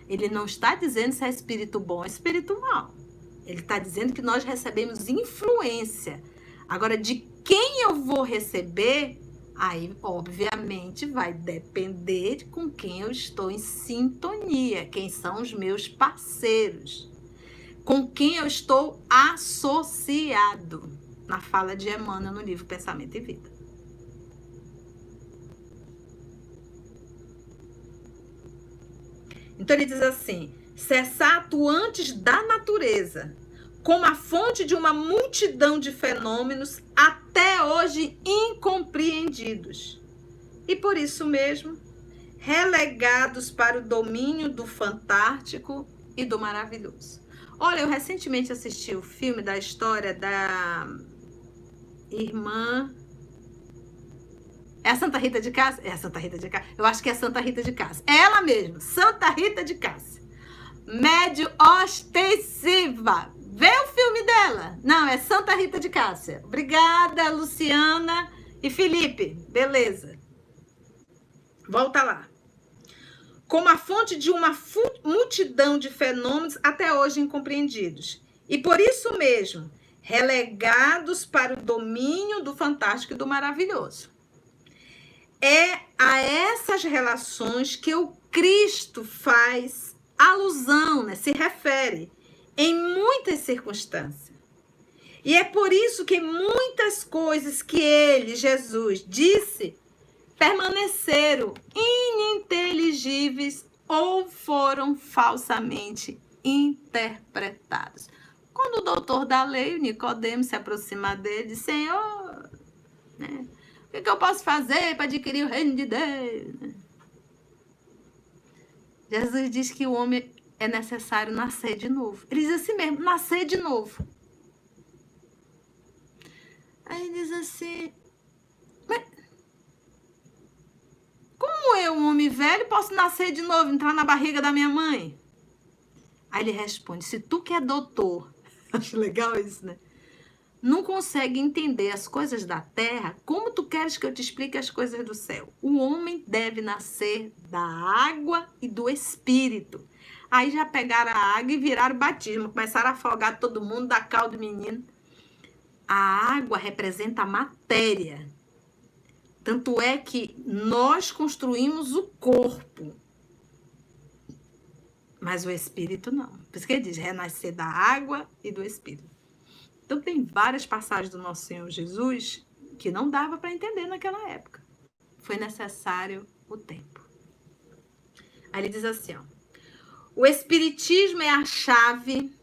Ele não está dizendo se é espírito bom ou espírito mau. Ele está dizendo que nós recebemos influência. Agora, de quem eu vou receber Aí, obviamente, vai depender de com quem eu estou em sintonia, quem são os meus parceiros, com quem eu estou associado, na fala de Emmanuel no livro Pensamento e Vida. Então ele diz assim: cessar atuantes da natureza, como a fonte de uma multidão de fenômenos até hoje incompreendidos. E por isso mesmo, relegados para o domínio do fantástico e do maravilhoso. Olha, eu recentemente assisti o filme da história da irmã. É a Santa Rita de Cássia? É a Santa Rita de Cássia. Eu acho que é a Santa Rita de Cássia. É ela mesma, Santa Rita de Cássia. Médio ostensiva. Vê o filme dela. Não, é Santa Rita de Cássia. Obrigada, Luciana e Felipe. Beleza. Volta lá. Como a fonte de uma multidão de fenômenos até hoje incompreendidos. E por isso mesmo, relegados para o domínio do fantástico e do maravilhoso. É a essas relações que o Cristo faz alusão, né? se refere em muitas circunstâncias. E é por isso que muitas coisas que ele, Jesus, disse permaneceram ininteligíveis ou foram falsamente interpretados. Quando o doutor da lei, Nicodemo, se aproxima dele, diz, Senhor, né, o que, eu posso fazer para adquirir o reino de Deus? Jesus diz que o homem é necessário nascer de novo. Ele diz assim mesmo, nascer de novo. Aí diz assim, mas como eu, um homem velho, posso nascer de novo, entrar na barriga da minha mãe? Aí ele responde, se tu que é doutor, [LAUGHS] acho legal isso, né? não consegue entender as coisas da terra, como tu queres que eu te explique as coisas do céu? O homem deve nascer da água e do espírito. Aí já pegaram a água e viraram batismo, começaram a afogar todo mundo, da caldo do menino. A água representa a matéria. Tanto é que nós construímos o corpo, mas o espírito não. Por isso que ele diz: renascer da água e do espírito. Então, tem várias passagens do nosso Senhor Jesus que não dava para entender naquela época. Foi necessário o tempo. Aí ele diz assim: ó, o Espiritismo é a chave.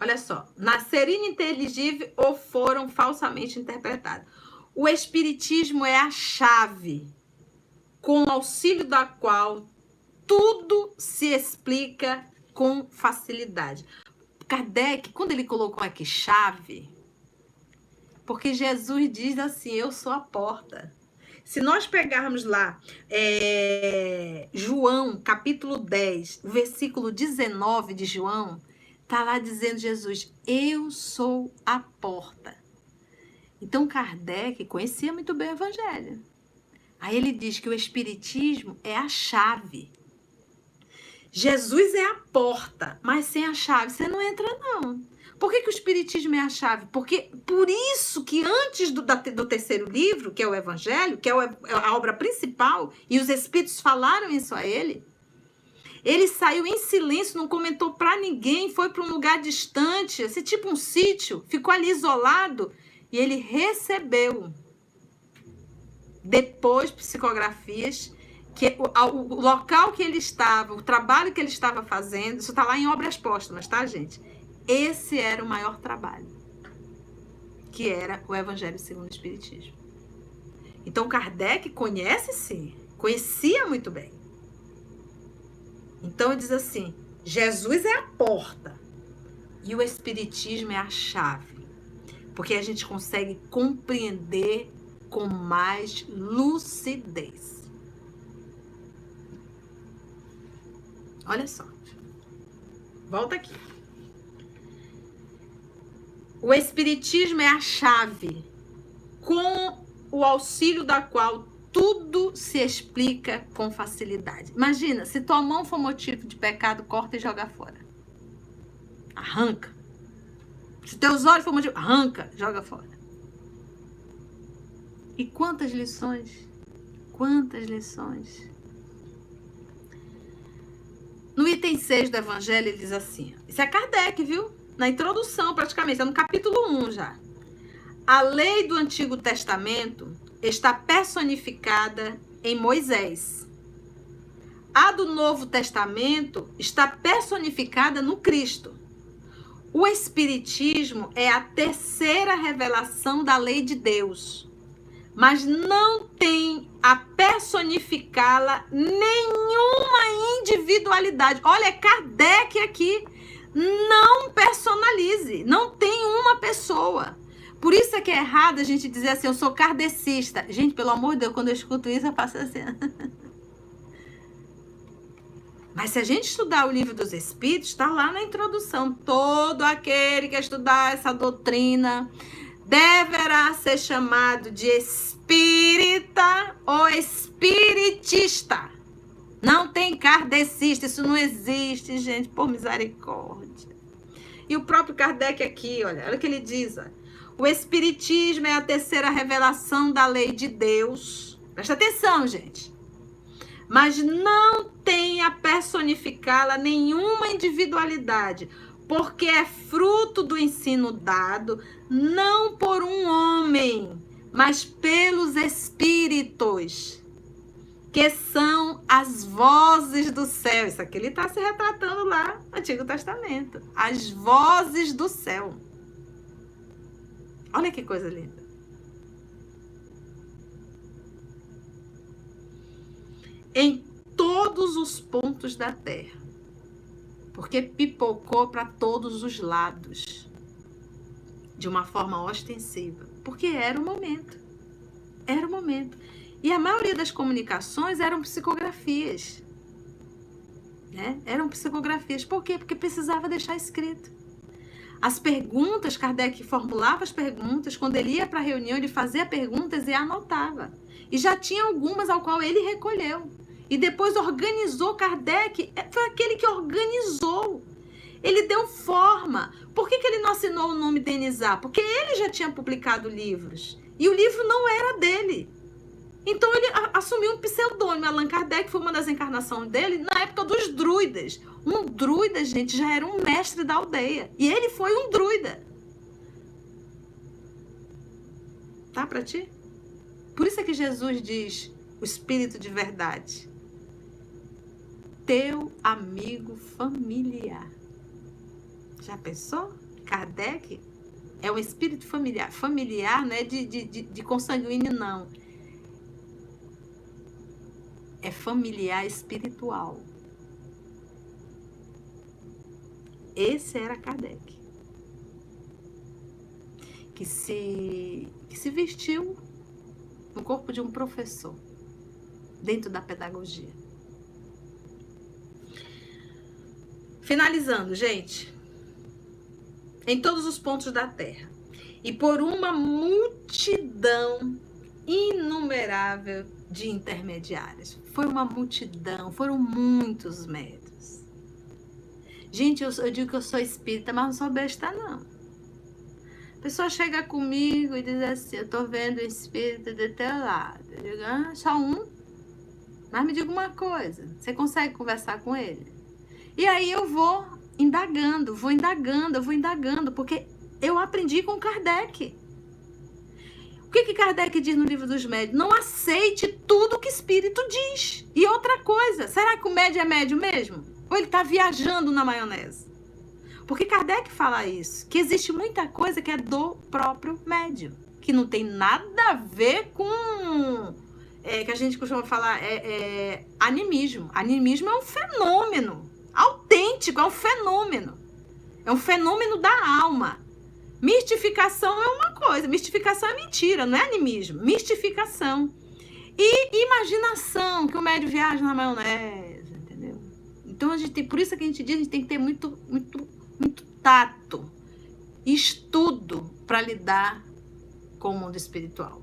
Olha só, nascer ininteligível ou foram falsamente interpretados. O Espiritismo é a chave com o auxílio da qual tudo se explica com facilidade. Kardec, quando ele colocou aqui chave, porque Jesus diz assim: Eu sou a porta. Se nós pegarmos lá é, João, capítulo 10, versículo 19 de João, tá lá dizendo Jesus: Eu sou a porta. Então Kardec conhecia muito bem o Evangelho. Aí ele diz que o Espiritismo é a chave. Jesus é a porta, mas sem a chave você não entra, não. Por que, que o Espiritismo é a chave? Porque por isso que antes do, da, do terceiro livro, que é o Evangelho, que é, o, é a obra principal, e os Espíritos falaram isso a ele, ele saiu em silêncio, não comentou para ninguém, foi para um lugar distante, esse tipo um sítio, ficou ali isolado e ele recebeu depois psicografias que o, o, local que ele estava, o trabalho que ele estava fazendo, isso está lá em obras póstumas, tá, gente? Esse era o maior trabalho, que era o Evangelho segundo o Espiritismo. Então Kardec conhece sim, conhecia muito bem. Então ele diz assim: Jesus é a porta e o Espiritismo é a chave porque a gente consegue compreender com mais lucidez. Olha só. Volta aqui. O Espiritismo é a chave com o auxílio da qual tudo se explica com facilidade. Imagina, se tua mão for motivo de pecado, corta e joga fora. Arranca. Se teus olhos for motivo, arranca, joga fora. E quantas lições? Quantas lições? No item 6 do Evangelho, ele diz assim: Isso é Kardec, viu? Na introdução, praticamente, é no capítulo 1 já. A lei do Antigo Testamento está personificada em Moisés. A do Novo Testamento está personificada no Cristo. O Espiritismo é a terceira revelação da lei de Deus, mas não tem a personificá-la nenhuma individualidade. Olha, Kardec aqui. Não personalize, não tem uma pessoa. Por isso é que é errado a gente dizer assim, eu sou kardecista. Gente, pelo amor de Deus, quando eu escuto isso, eu faço assim. [LAUGHS] Mas se a gente estudar o livro dos Espíritos, está lá na introdução. Todo aquele que estudar essa doutrina deverá ser chamado de espírita ou espiritista. Não tem kardecista, isso não existe, gente, por misericórdia. E o próprio Kardec aqui, olha, olha o que ele diz. Ó. O espiritismo é a terceira revelação da lei de Deus. Presta atenção, gente mas não tem a personificá-la nenhuma individualidade, porque é fruto do ensino dado não por um homem, mas pelos espíritos, que são as vozes do céu. Isso aqui ele está se retratando lá no Antigo Testamento. As vozes do céu. Olha que coisa linda. em todos os pontos da terra, porque pipocou para todos os lados, de uma forma ostensiva, porque era o momento. Era o momento. E a maioria das comunicações eram psicografias. Né? Eram psicografias. Por quê? Porque precisava deixar escrito. As perguntas, Kardec formulava as perguntas, quando ele ia para a reunião, ele fazia perguntas e anotava. E já tinha algumas ao qual ele recolheu. E depois organizou Kardec, é, foi aquele que organizou. Ele deu forma. Por que, que ele não assinou o nome Denizar? Porque ele já tinha publicado livros. E o livro não era dele. Então ele assumiu um pseudônimo. Allan Kardec foi uma das encarnações dele na época dos druidas. Um druida, gente, já era um mestre da aldeia. E ele foi um druida. Tá para ti? Por isso é que Jesus diz o espírito de verdade. Teu amigo familiar. Já pensou? Kardec é um espírito familiar. Familiar não é de, de, de, de consanguíneo, não. É familiar espiritual. Esse era Kardec. Que se, que se vestiu no corpo de um professor, dentro da pedagogia. Finalizando, gente, em todos os pontos da terra, e por uma multidão inumerável de intermediários. Foi uma multidão, foram muitos médios. Gente, eu, eu digo que eu sou espírita, mas não sou besta, não. A pessoa chega comigo e diz assim: Eu tô vendo o espírito do teu lado. Eu digo: ah, só um? Mas me diga uma coisa: você consegue conversar com ele? E aí eu vou indagando, vou indagando, vou indagando, porque eu aprendi com Kardec. O que, que Kardec diz no livro dos médios? Não aceite tudo que espírito diz. E outra coisa, será que o médio é médio mesmo? Ou ele está viajando na maionese? Porque Kardec fala isso, que existe muita coisa que é do próprio médium, que não tem nada a ver com é, que a gente costuma falar é, é, animismo. Animismo é um fenômeno autêntico, é um fenômeno. É um fenômeno da alma. Mistificação é uma coisa, mistificação é mentira, não é animismo. Mistificação. E imaginação, que o médio viaja na maionese, entendeu? Então a gente tem, por isso que a gente diz, a gente tem que ter muito, muito, muito tato, estudo para lidar com o mundo espiritual.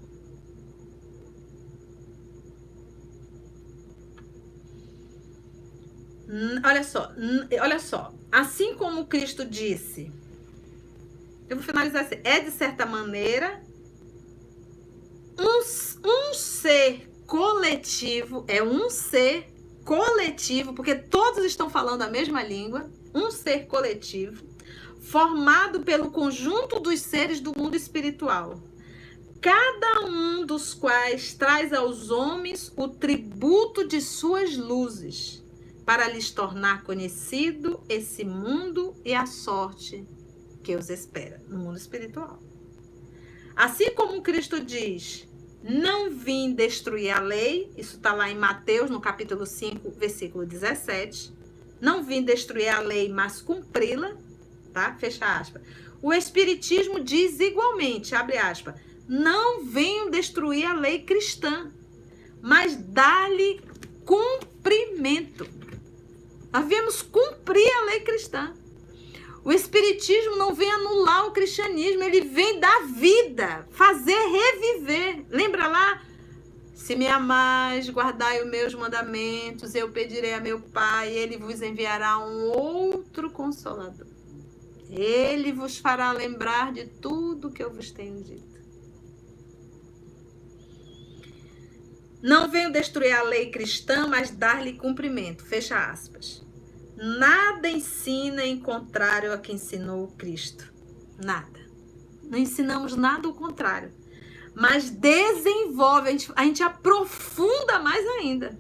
Olha só, olha só. Assim como Cristo disse eu vou finalizar assim. É, de certa maneira, um, um ser coletivo, é um ser coletivo, porque todos estão falando a mesma língua, um ser coletivo, formado pelo conjunto dos seres do mundo espiritual, cada um dos quais traz aos homens o tributo de suas luzes, para lhes tornar conhecido esse mundo e a sorte que os espera no mundo espiritual. Assim como Cristo diz, não vim destruir a lei, isso está lá em Mateus, no capítulo 5, versículo 17. Não vim destruir a lei, mas cumpri-la, tá? Fecha aspas. O Espiritismo diz igualmente, abre aspas, não venho destruir a lei cristã, mas dar-lhe cumprimento. Nós viemos cumprir a lei cristã. O Espiritismo não vem anular o cristianismo, ele vem dar vida, fazer reviver. Lembra lá? Se me amais, guardai os meus mandamentos, eu pedirei a meu Pai, ele vos enviará um outro consolador. Ele vos fará lembrar de tudo que eu vos tenho dito. Não venho destruir a lei cristã, mas dar-lhe cumprimento. Fecha aspas. Nada ensina em contrário a que ensinou Cristo. Nada. Não ensinamos nada ao contrário. Mas desenvolve, a gente, a gente aprofunda mais ainda.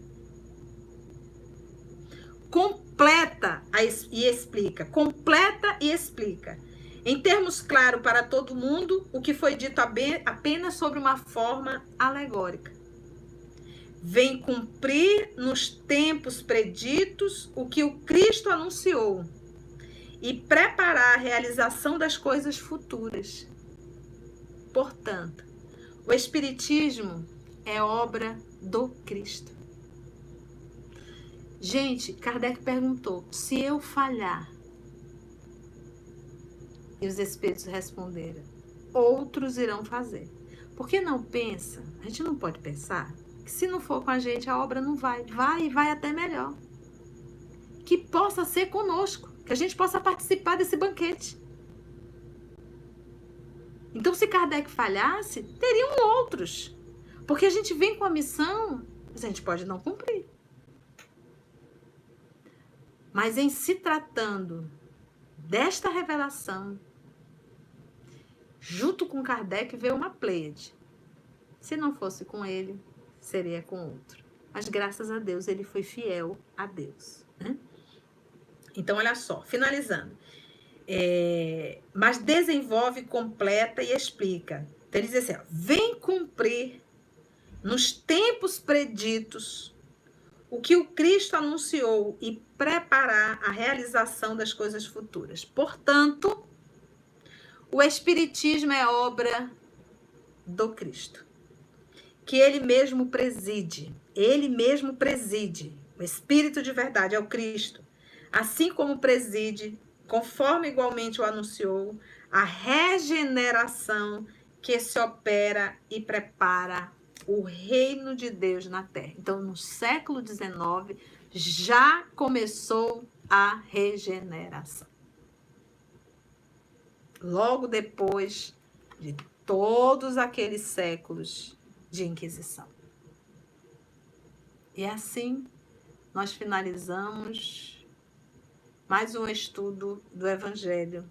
Completa e explica. Completa e explica. Em termos claros para todo mundo, o que foi dito apenas sobre uma forma alegórica vem cumprir nos tempos preditos o que o Cristo anunciou e preparar a realização das coisas futuras. Portanto, o Espiritismo é obra do Cristo. Gente, Kardec perguntou: se eu falhar, E os espíritos responderam: Outros irão fazer. Por que não pensa? A gente não pode pensar que se não for com a gente, a obra não vai. Vai e vai até melhor. Que possa ser conosco, que a gente possa participar desse banquete. Então, se Kardec falhasse, teriam outros. Porque a gente vem com a missão, mas a gente pode não cumprir. Mas em se tratando desta revelação, junto com Kardec veio uma Pleiade. Se não fosse com ele, seria com outro. Mas graças a Deus ele foi fiel a Deus. Né? Então, olha só, finalizando. É, mas desenvolve, completa e explica. Então, ele diz assim: ó, vem cumprir nos tempos preditos o que o Cristo anunciou e preparar a realização das coisas futuras. Portanto, o Espiritismo é obra do Cristo, que ele mesmo preside. Ele mesmo preside. O Espírito de verdade é o Cristo. Assim como preside, conforme igualmente o anunciou, a regeneração que se opera e prepara o reino de Deus na terra. Então, no século XIX, já começou a regeneração. Logo depois de todos aqueles séculos de Inquisição. E assim, nós finalizamos mais um estudo do Evangelho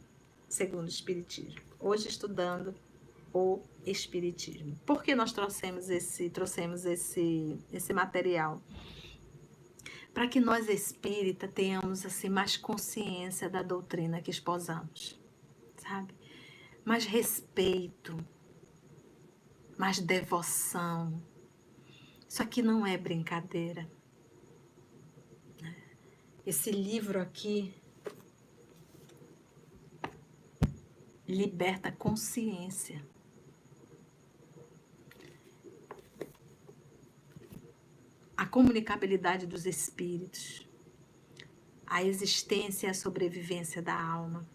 segundo o Espiritismo. Hoje estudando o espiritismo. Por que nós trouxemos esse, trouxemos esse, esse material? Para que nós espírita tenhamos assim mais consciência da doutrina que esposamos, sabe? Mais respeito, mais devoção. Isso aqui não é brincadeira. Esse livro aqui liberta consciência. a comunicabilidade dos espíritos, a existência e a sobrevivência da alma,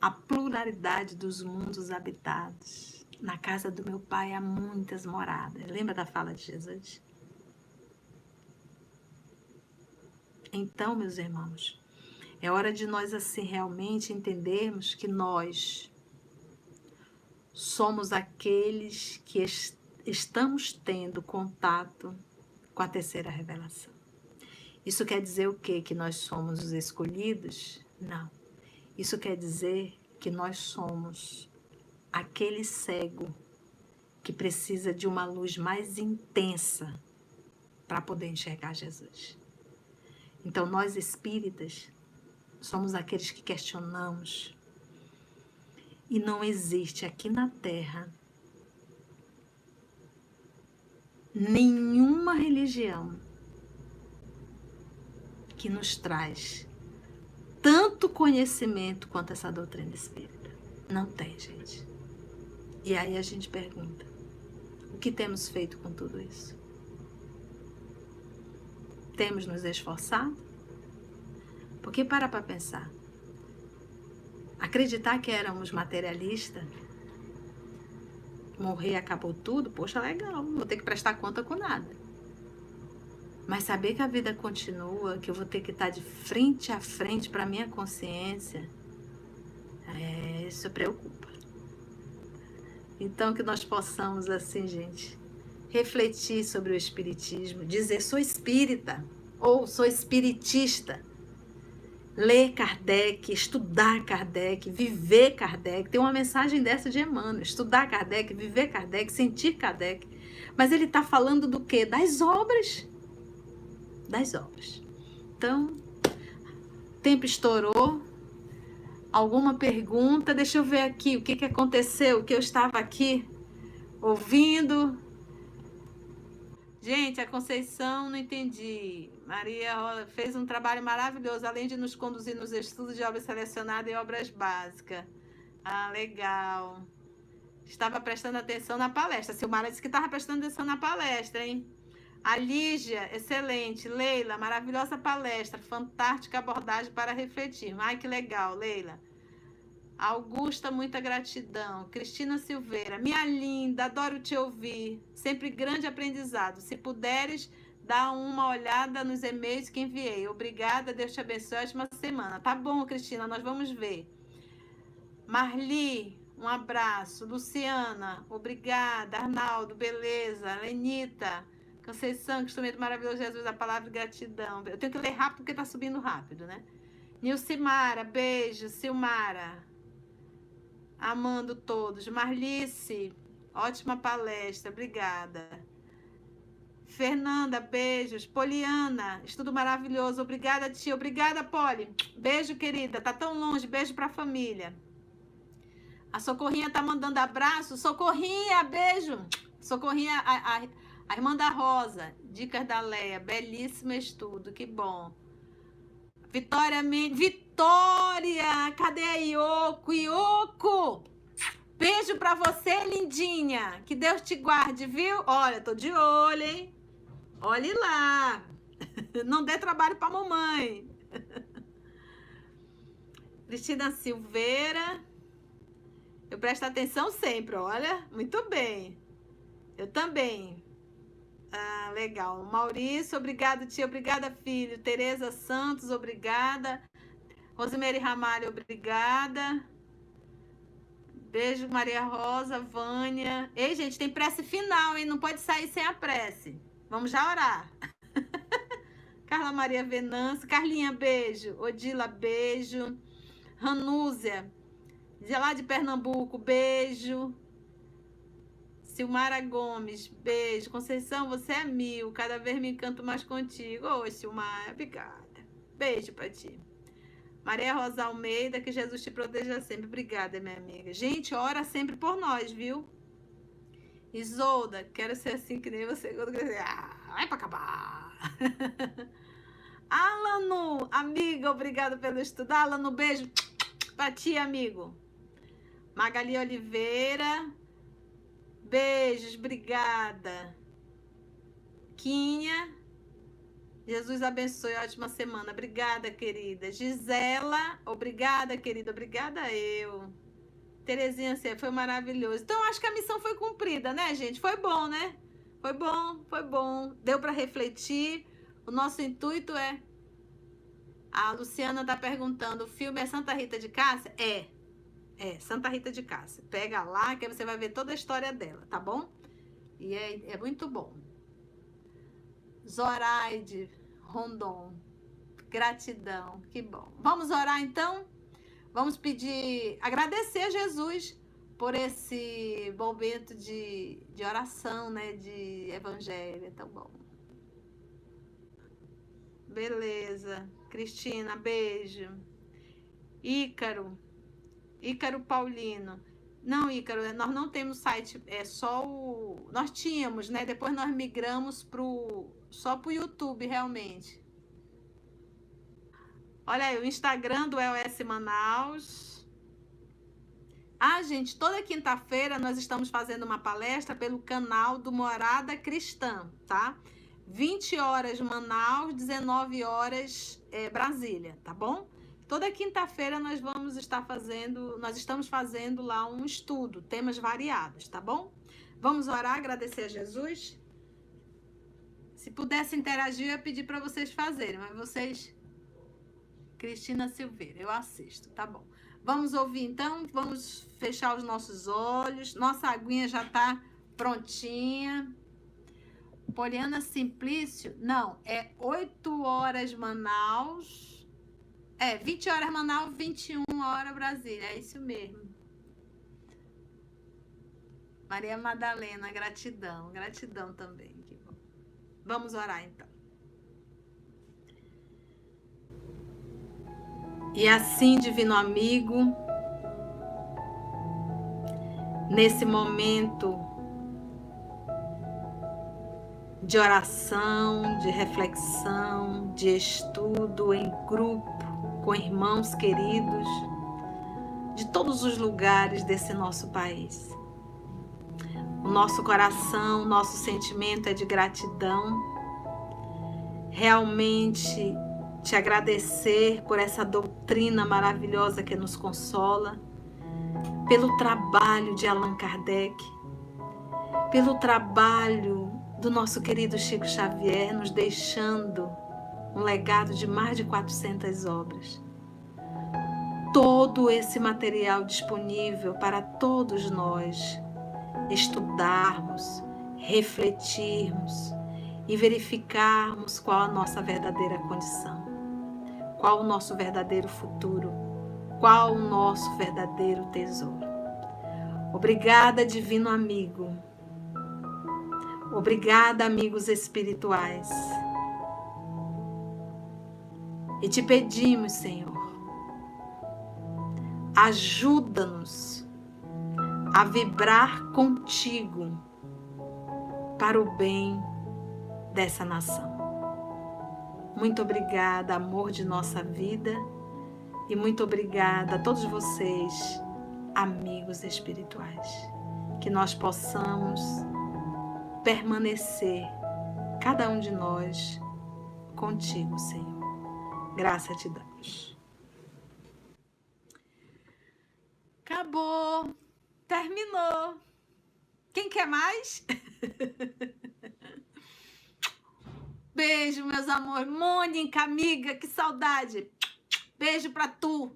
a pluralidade dos mundos habitados. Na casa do meu pai há muitas moradas. Lembra da fala de Jesus? Então, meus irmãos, é hora de nós assim realmente entendermos que nós somos aqueles que est estamos tendo contato com a terceira revelação. Isso quer dizer o quê? Que nós somos os escolhidos? Não. Isso quer dizer que nós somos aquele cego que precisa de uma luz mais intensa para poder enxergar Jesus. Então, nós espíritas somos aqueles que questionamos. E não existe aqui na Terra nenhuma religião que nos traz tanto conhecimento quanto essa doutrina espírita. Não tem, gente. E aí a gente pergunta: o que temos feito com tudo isso? Temos nos esforçado? Porque para para pensar. Acreditar que éramos materialistas morrer acabou tudo, poxa, legal, não vou ter que prestar conta com nada. Mas saber que a vida continua, que eu vou ter que estar de frente a frente para minha consciência, é, isso preocupa. Então que nós possamos assim, gente, refletir sobre o espiritismo, dizer sou espírita ou sou espiritista ler Kardec, estudar Kardec, viver Kardec. Tem uma mensagem dessa de Emmanuel: estudar Kardec, viver Kardec, sentir Kardec. Mas ele está falando do quê? Das obras. Das obras. Então, tempo estourou. Alguma pergunta? Deixa eu ver aqui o que, que aconteceu, que eu estava aqui ouvindo. Gente, a Conceição, não entendi. Maria fez um trabalho maravilhoso, além de nos conduzir nos estudos de obras selecionadas e obras básicas. Ah, legal. Estava prestando atenção na palestra. Silmara disse que estava prestando atenção na palestra, hein? A Lígia, excelente. Leila, maravilhosa palestra. Fantástica abordagem para refletir. Ai, que legal, Leila. Augusta, muita gratidão. Cristina Silveira, minha linda, adoro te ouvir. Sempre grande aprendizado. Se puderes, dá uma olhada nos e-mails que enviei. Obrigada, Deus te abençoe. Ótima semana. Tá bom, Cristina, nós vamos ver. Marli, um abraço. Luciana, obrigada. Arnaldo, beleza. Lenita, Conceição, instrumento maravilhoso, Jesus, a palavra gratidão. Eu tenho que ler rápido porque tá subindo rápido, né? Nilcimara, beijo. Silmara, amando todos. Marlice, ótima palestra, obrigada. Fernanda, beijos. Poliana, estudo maravilhoso. Obrigada, tia. Obrigada, Poli. Beijo, querida. Tá tão longe. Beijo pra família. A Socorrinha tá mandando abraço. Socorrinha, beijo. Socorrinha, a, a, a irmã da Rosa. Dicas da Leia. Belíssimo estudo. Que bom. Vitória Mendes. Vitória! Cadê a Ioko? Ioko! Beijo pra você, lindinha. Que Deus te guarde, viu? Olha, tô de olho, hein? Olhe lá. [LAUGHS] Não dê trabalho pra mamãe. [LAUGHS] Cristina Silveira. Eu presto atenção sempre, olha. Muito bem. Eu também. Ah, legal. Maurício, obrigado, tia. Obrigada, filho. Tereza Santos, obrigada. Rosemary Ramalho, obrigada. Beijo, Maria Rosa, Vânia. Ei, gente, tem prece final, hein? Não pode sair sem a prece. Vamos já orar. [LAUGHS] Carla Maria Venâncio. Carlinha, beijo. Odila, beijo. Ranúzia, de lá de Pernambuco, beijo. Silmara Gomes, beijo. Conceição, você é mil. Cada vez me encanto mais contigo. Ô, Silmara, obrigada. Beijo pra ti. Maria Rosa Almeida, que Jesus te proteja sempre. Obrigada, minha amiga. Gente, ora sempre por nós, viu? Isolda, quero ser assim que nem você. Ah, vai pra acabar. [LAUGHS] Alano, amiga, obrigada pelo estudo. Alano, beijo pra ti, amigo. Magali Oliveira, Beijos, obrigada. Quinha, Jesus abençoe, ótima semana. Obrigada, querida. Gisela, obrigada, querida. Obrigada eu. Terezinha, você foi maravilhoso. Então, acho que a missão foi cumprida, né, gente? Foi bom, né? Foi bom, foi bom. Deu para refletir. O nosso intuito é. A Luciana tá perguntando: o filme é Santa Rita de Cássia? É. É, Santa Rita de Cássia. Pega lá que você vai ver toda a história dela, tá bom? E é, é muito bom. Zoraide Rondon. Gratidão, que bom. Vamos orar então? Vamos pedir, agradecer a Jesus por esse momento de, de oração, né? De evangelho, é tão bom. Beleza. Cristina, beijo. Ícaro, Ícaro Paulino. Não, Ícaro, nós não temos site, é só o. Nós tínhamos, né? Depois nós migramos pro, só para o YouTube, realmente. Olha aí, o Instagram do LS Manaus. Ah, gente, toda quinta-feira nós estamos fazendo uma palestra pelo canal do Morada Cristã, tá? 20 horas Manaus, 19 horas é, Brasília, tá bom? Toda quinta-feira nós vamos estar fazendo, nós estamos fazendo lá um estudo, temas variados, tá bom? Vamos orar, agradecer a Jesus. Se pudesse interagir, eu ia pedir para vocês fazerem, mas vocês. Cristina Silveira, eu assisto, tá bom. Vamos ouvir então, vamos fechar os nossos olhos. Nossa aguinha já tá prontinha. Poliana Simplício, não, é 8 horas Manaus. É, 20 horas Manaus, 21 horas Brasília. É isso mesmo. Maria Madalena, gratidão. Gratidão também. Que bom. Vamos orar então. E assim, divino amigo, nesse momento de oração, de reflexão, de estudo em grupo, com irmãos queridos de todos os lugares desse nosso país. O nosso coração, nosso sentimento é de gratidão. Realmente te agradecer por essa doutrina maravilhosa que nos consola, pelo trabalho de Allan Kardec, pelo trabalho do nosso querido Chico Xavier, nos deixando um legado de mais de 400 obras. Todo esse material disponível para todos nós estudarmos, refletirmos e verificarmos qual a nossa verdadeira condição, qual o nosso verdadeiro futuro, qual o nosso verdadeiro tesouro. Obrigada, divino amigo. Obrigada, amigos espirituais e te pedimos, Senhor, ajuda-nos a vibrar contigo para o bem dessa nação. Muito obrigada, amor de nossa vida, e muito obrigada a todos vocês, amigos espirituais, que nós possamos permanecer, cada um de nós, contigo, Senhor. Graça te damos. Acabou. Terminou. Quem quer mais? [LAUGHS] Beijo, meus amores. Mônica, amiga, que saudade. Beijo pra tu.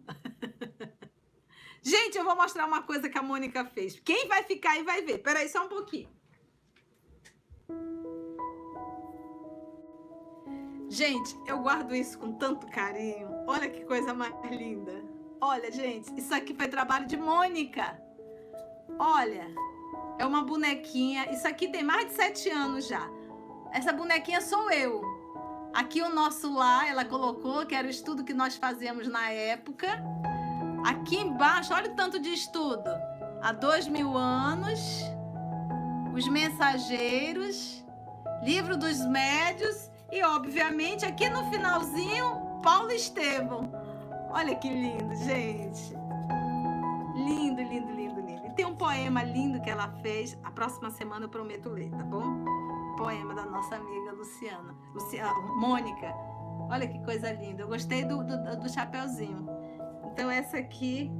[LAUGHS] Gente, eu vou mostrar uma coisa que a Mônica fez. Quem vai ficar aí vai ver. Peraí, só um pouquinho. Gente, eu guardo isso com tanto carinho. Olha que coisa mais linda. Olha, gente, isso aqui foi trabalho de Mônica. Olha, é uma bonequinha. Isso aqui tem mais de sete anos já. Essa bonequinha sou eu. Aqui o nosso lá, ela colocou, que era o estudo que nós fazíamos na época. Aqui embaixo, olha o tanto de estudo. Há dois mil anos, os mensageiros, livro dos médios e, obviamente, aqui no finalzinho, Paulo Estevam. Olha que lindo, gente. Lindo, lindo, lindo, lindo. E tem um poema lindo que ela fez. A próxima semana eu prometo ler, tá bom? Poema da nossa amiga Luciana. Luciana Mônica. Olha que coisa linda. Eu gostei do, do, do chapeuzinho. Então, essa aqui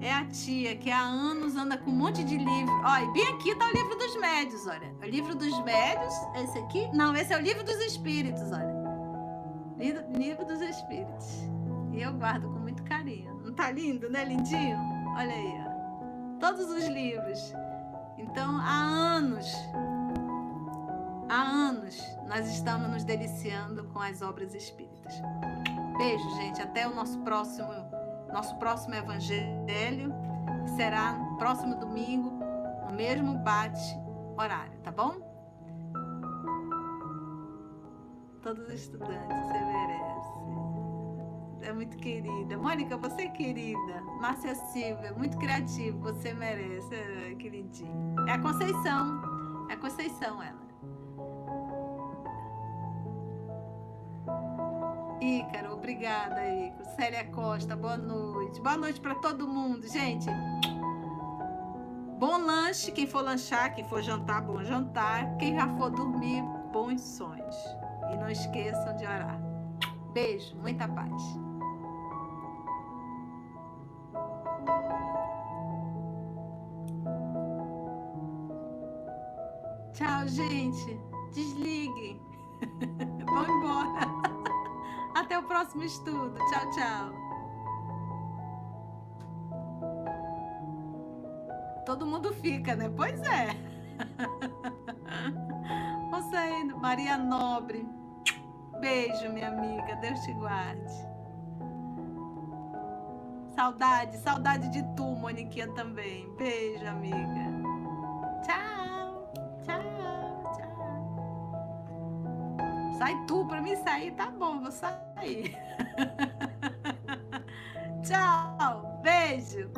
é a tia que há anos anda com um monte de livro. Olha, bem aqui está o livro dos médios, olha. O livro dos médios, esse aqui? Não, esse é o livro dos espíritos, olha. Livro, livro dos espíritos. E eu guardo com muito carinho. Não tá lindo, né? Lindinho? Olha aí, ó. Todos os livros. Então, há anos, há anos, nós estamos nos deliciando com as obras espíritas. Beijo, gente. Até o nosso próximo nosso próximo evangelho será no próximo domingo, no mesmo bate horário, tá bom? Todos os estudantes, você merece. É muito querida. Mônica, você é querida. Márcia Silva, muito criativa, você merece. É, queridinha. É a Conceição. É a Conceição, ela. Ícaro, obrigada, Ícaro. Célia Costa, boa noite. Boa noite para todo mundo, gente. Bom lanche, quem for lanchar, quem for jantar, bom jantar. Quem já for dormir, bons sonhos. E não esqueçam de orar. Beijo, muita paz. Tchau, gente. Desliguem. [LAUGHS] Vão embora. Próximo estudo. Tchau, tchau. Todo mundo fica, né? Pois é. [LAUGHS] Vamos saindo. Maria Nobre. Beijo, minha amiga. Deus te guarde. Saudade, saudade de tu, Moniquinha também. Beijo, amiga. Tchau, tchau, tchau. Sai tu, pra mim sair tá bom, vou sair aí. [LAUGHS] Tchau, beijo.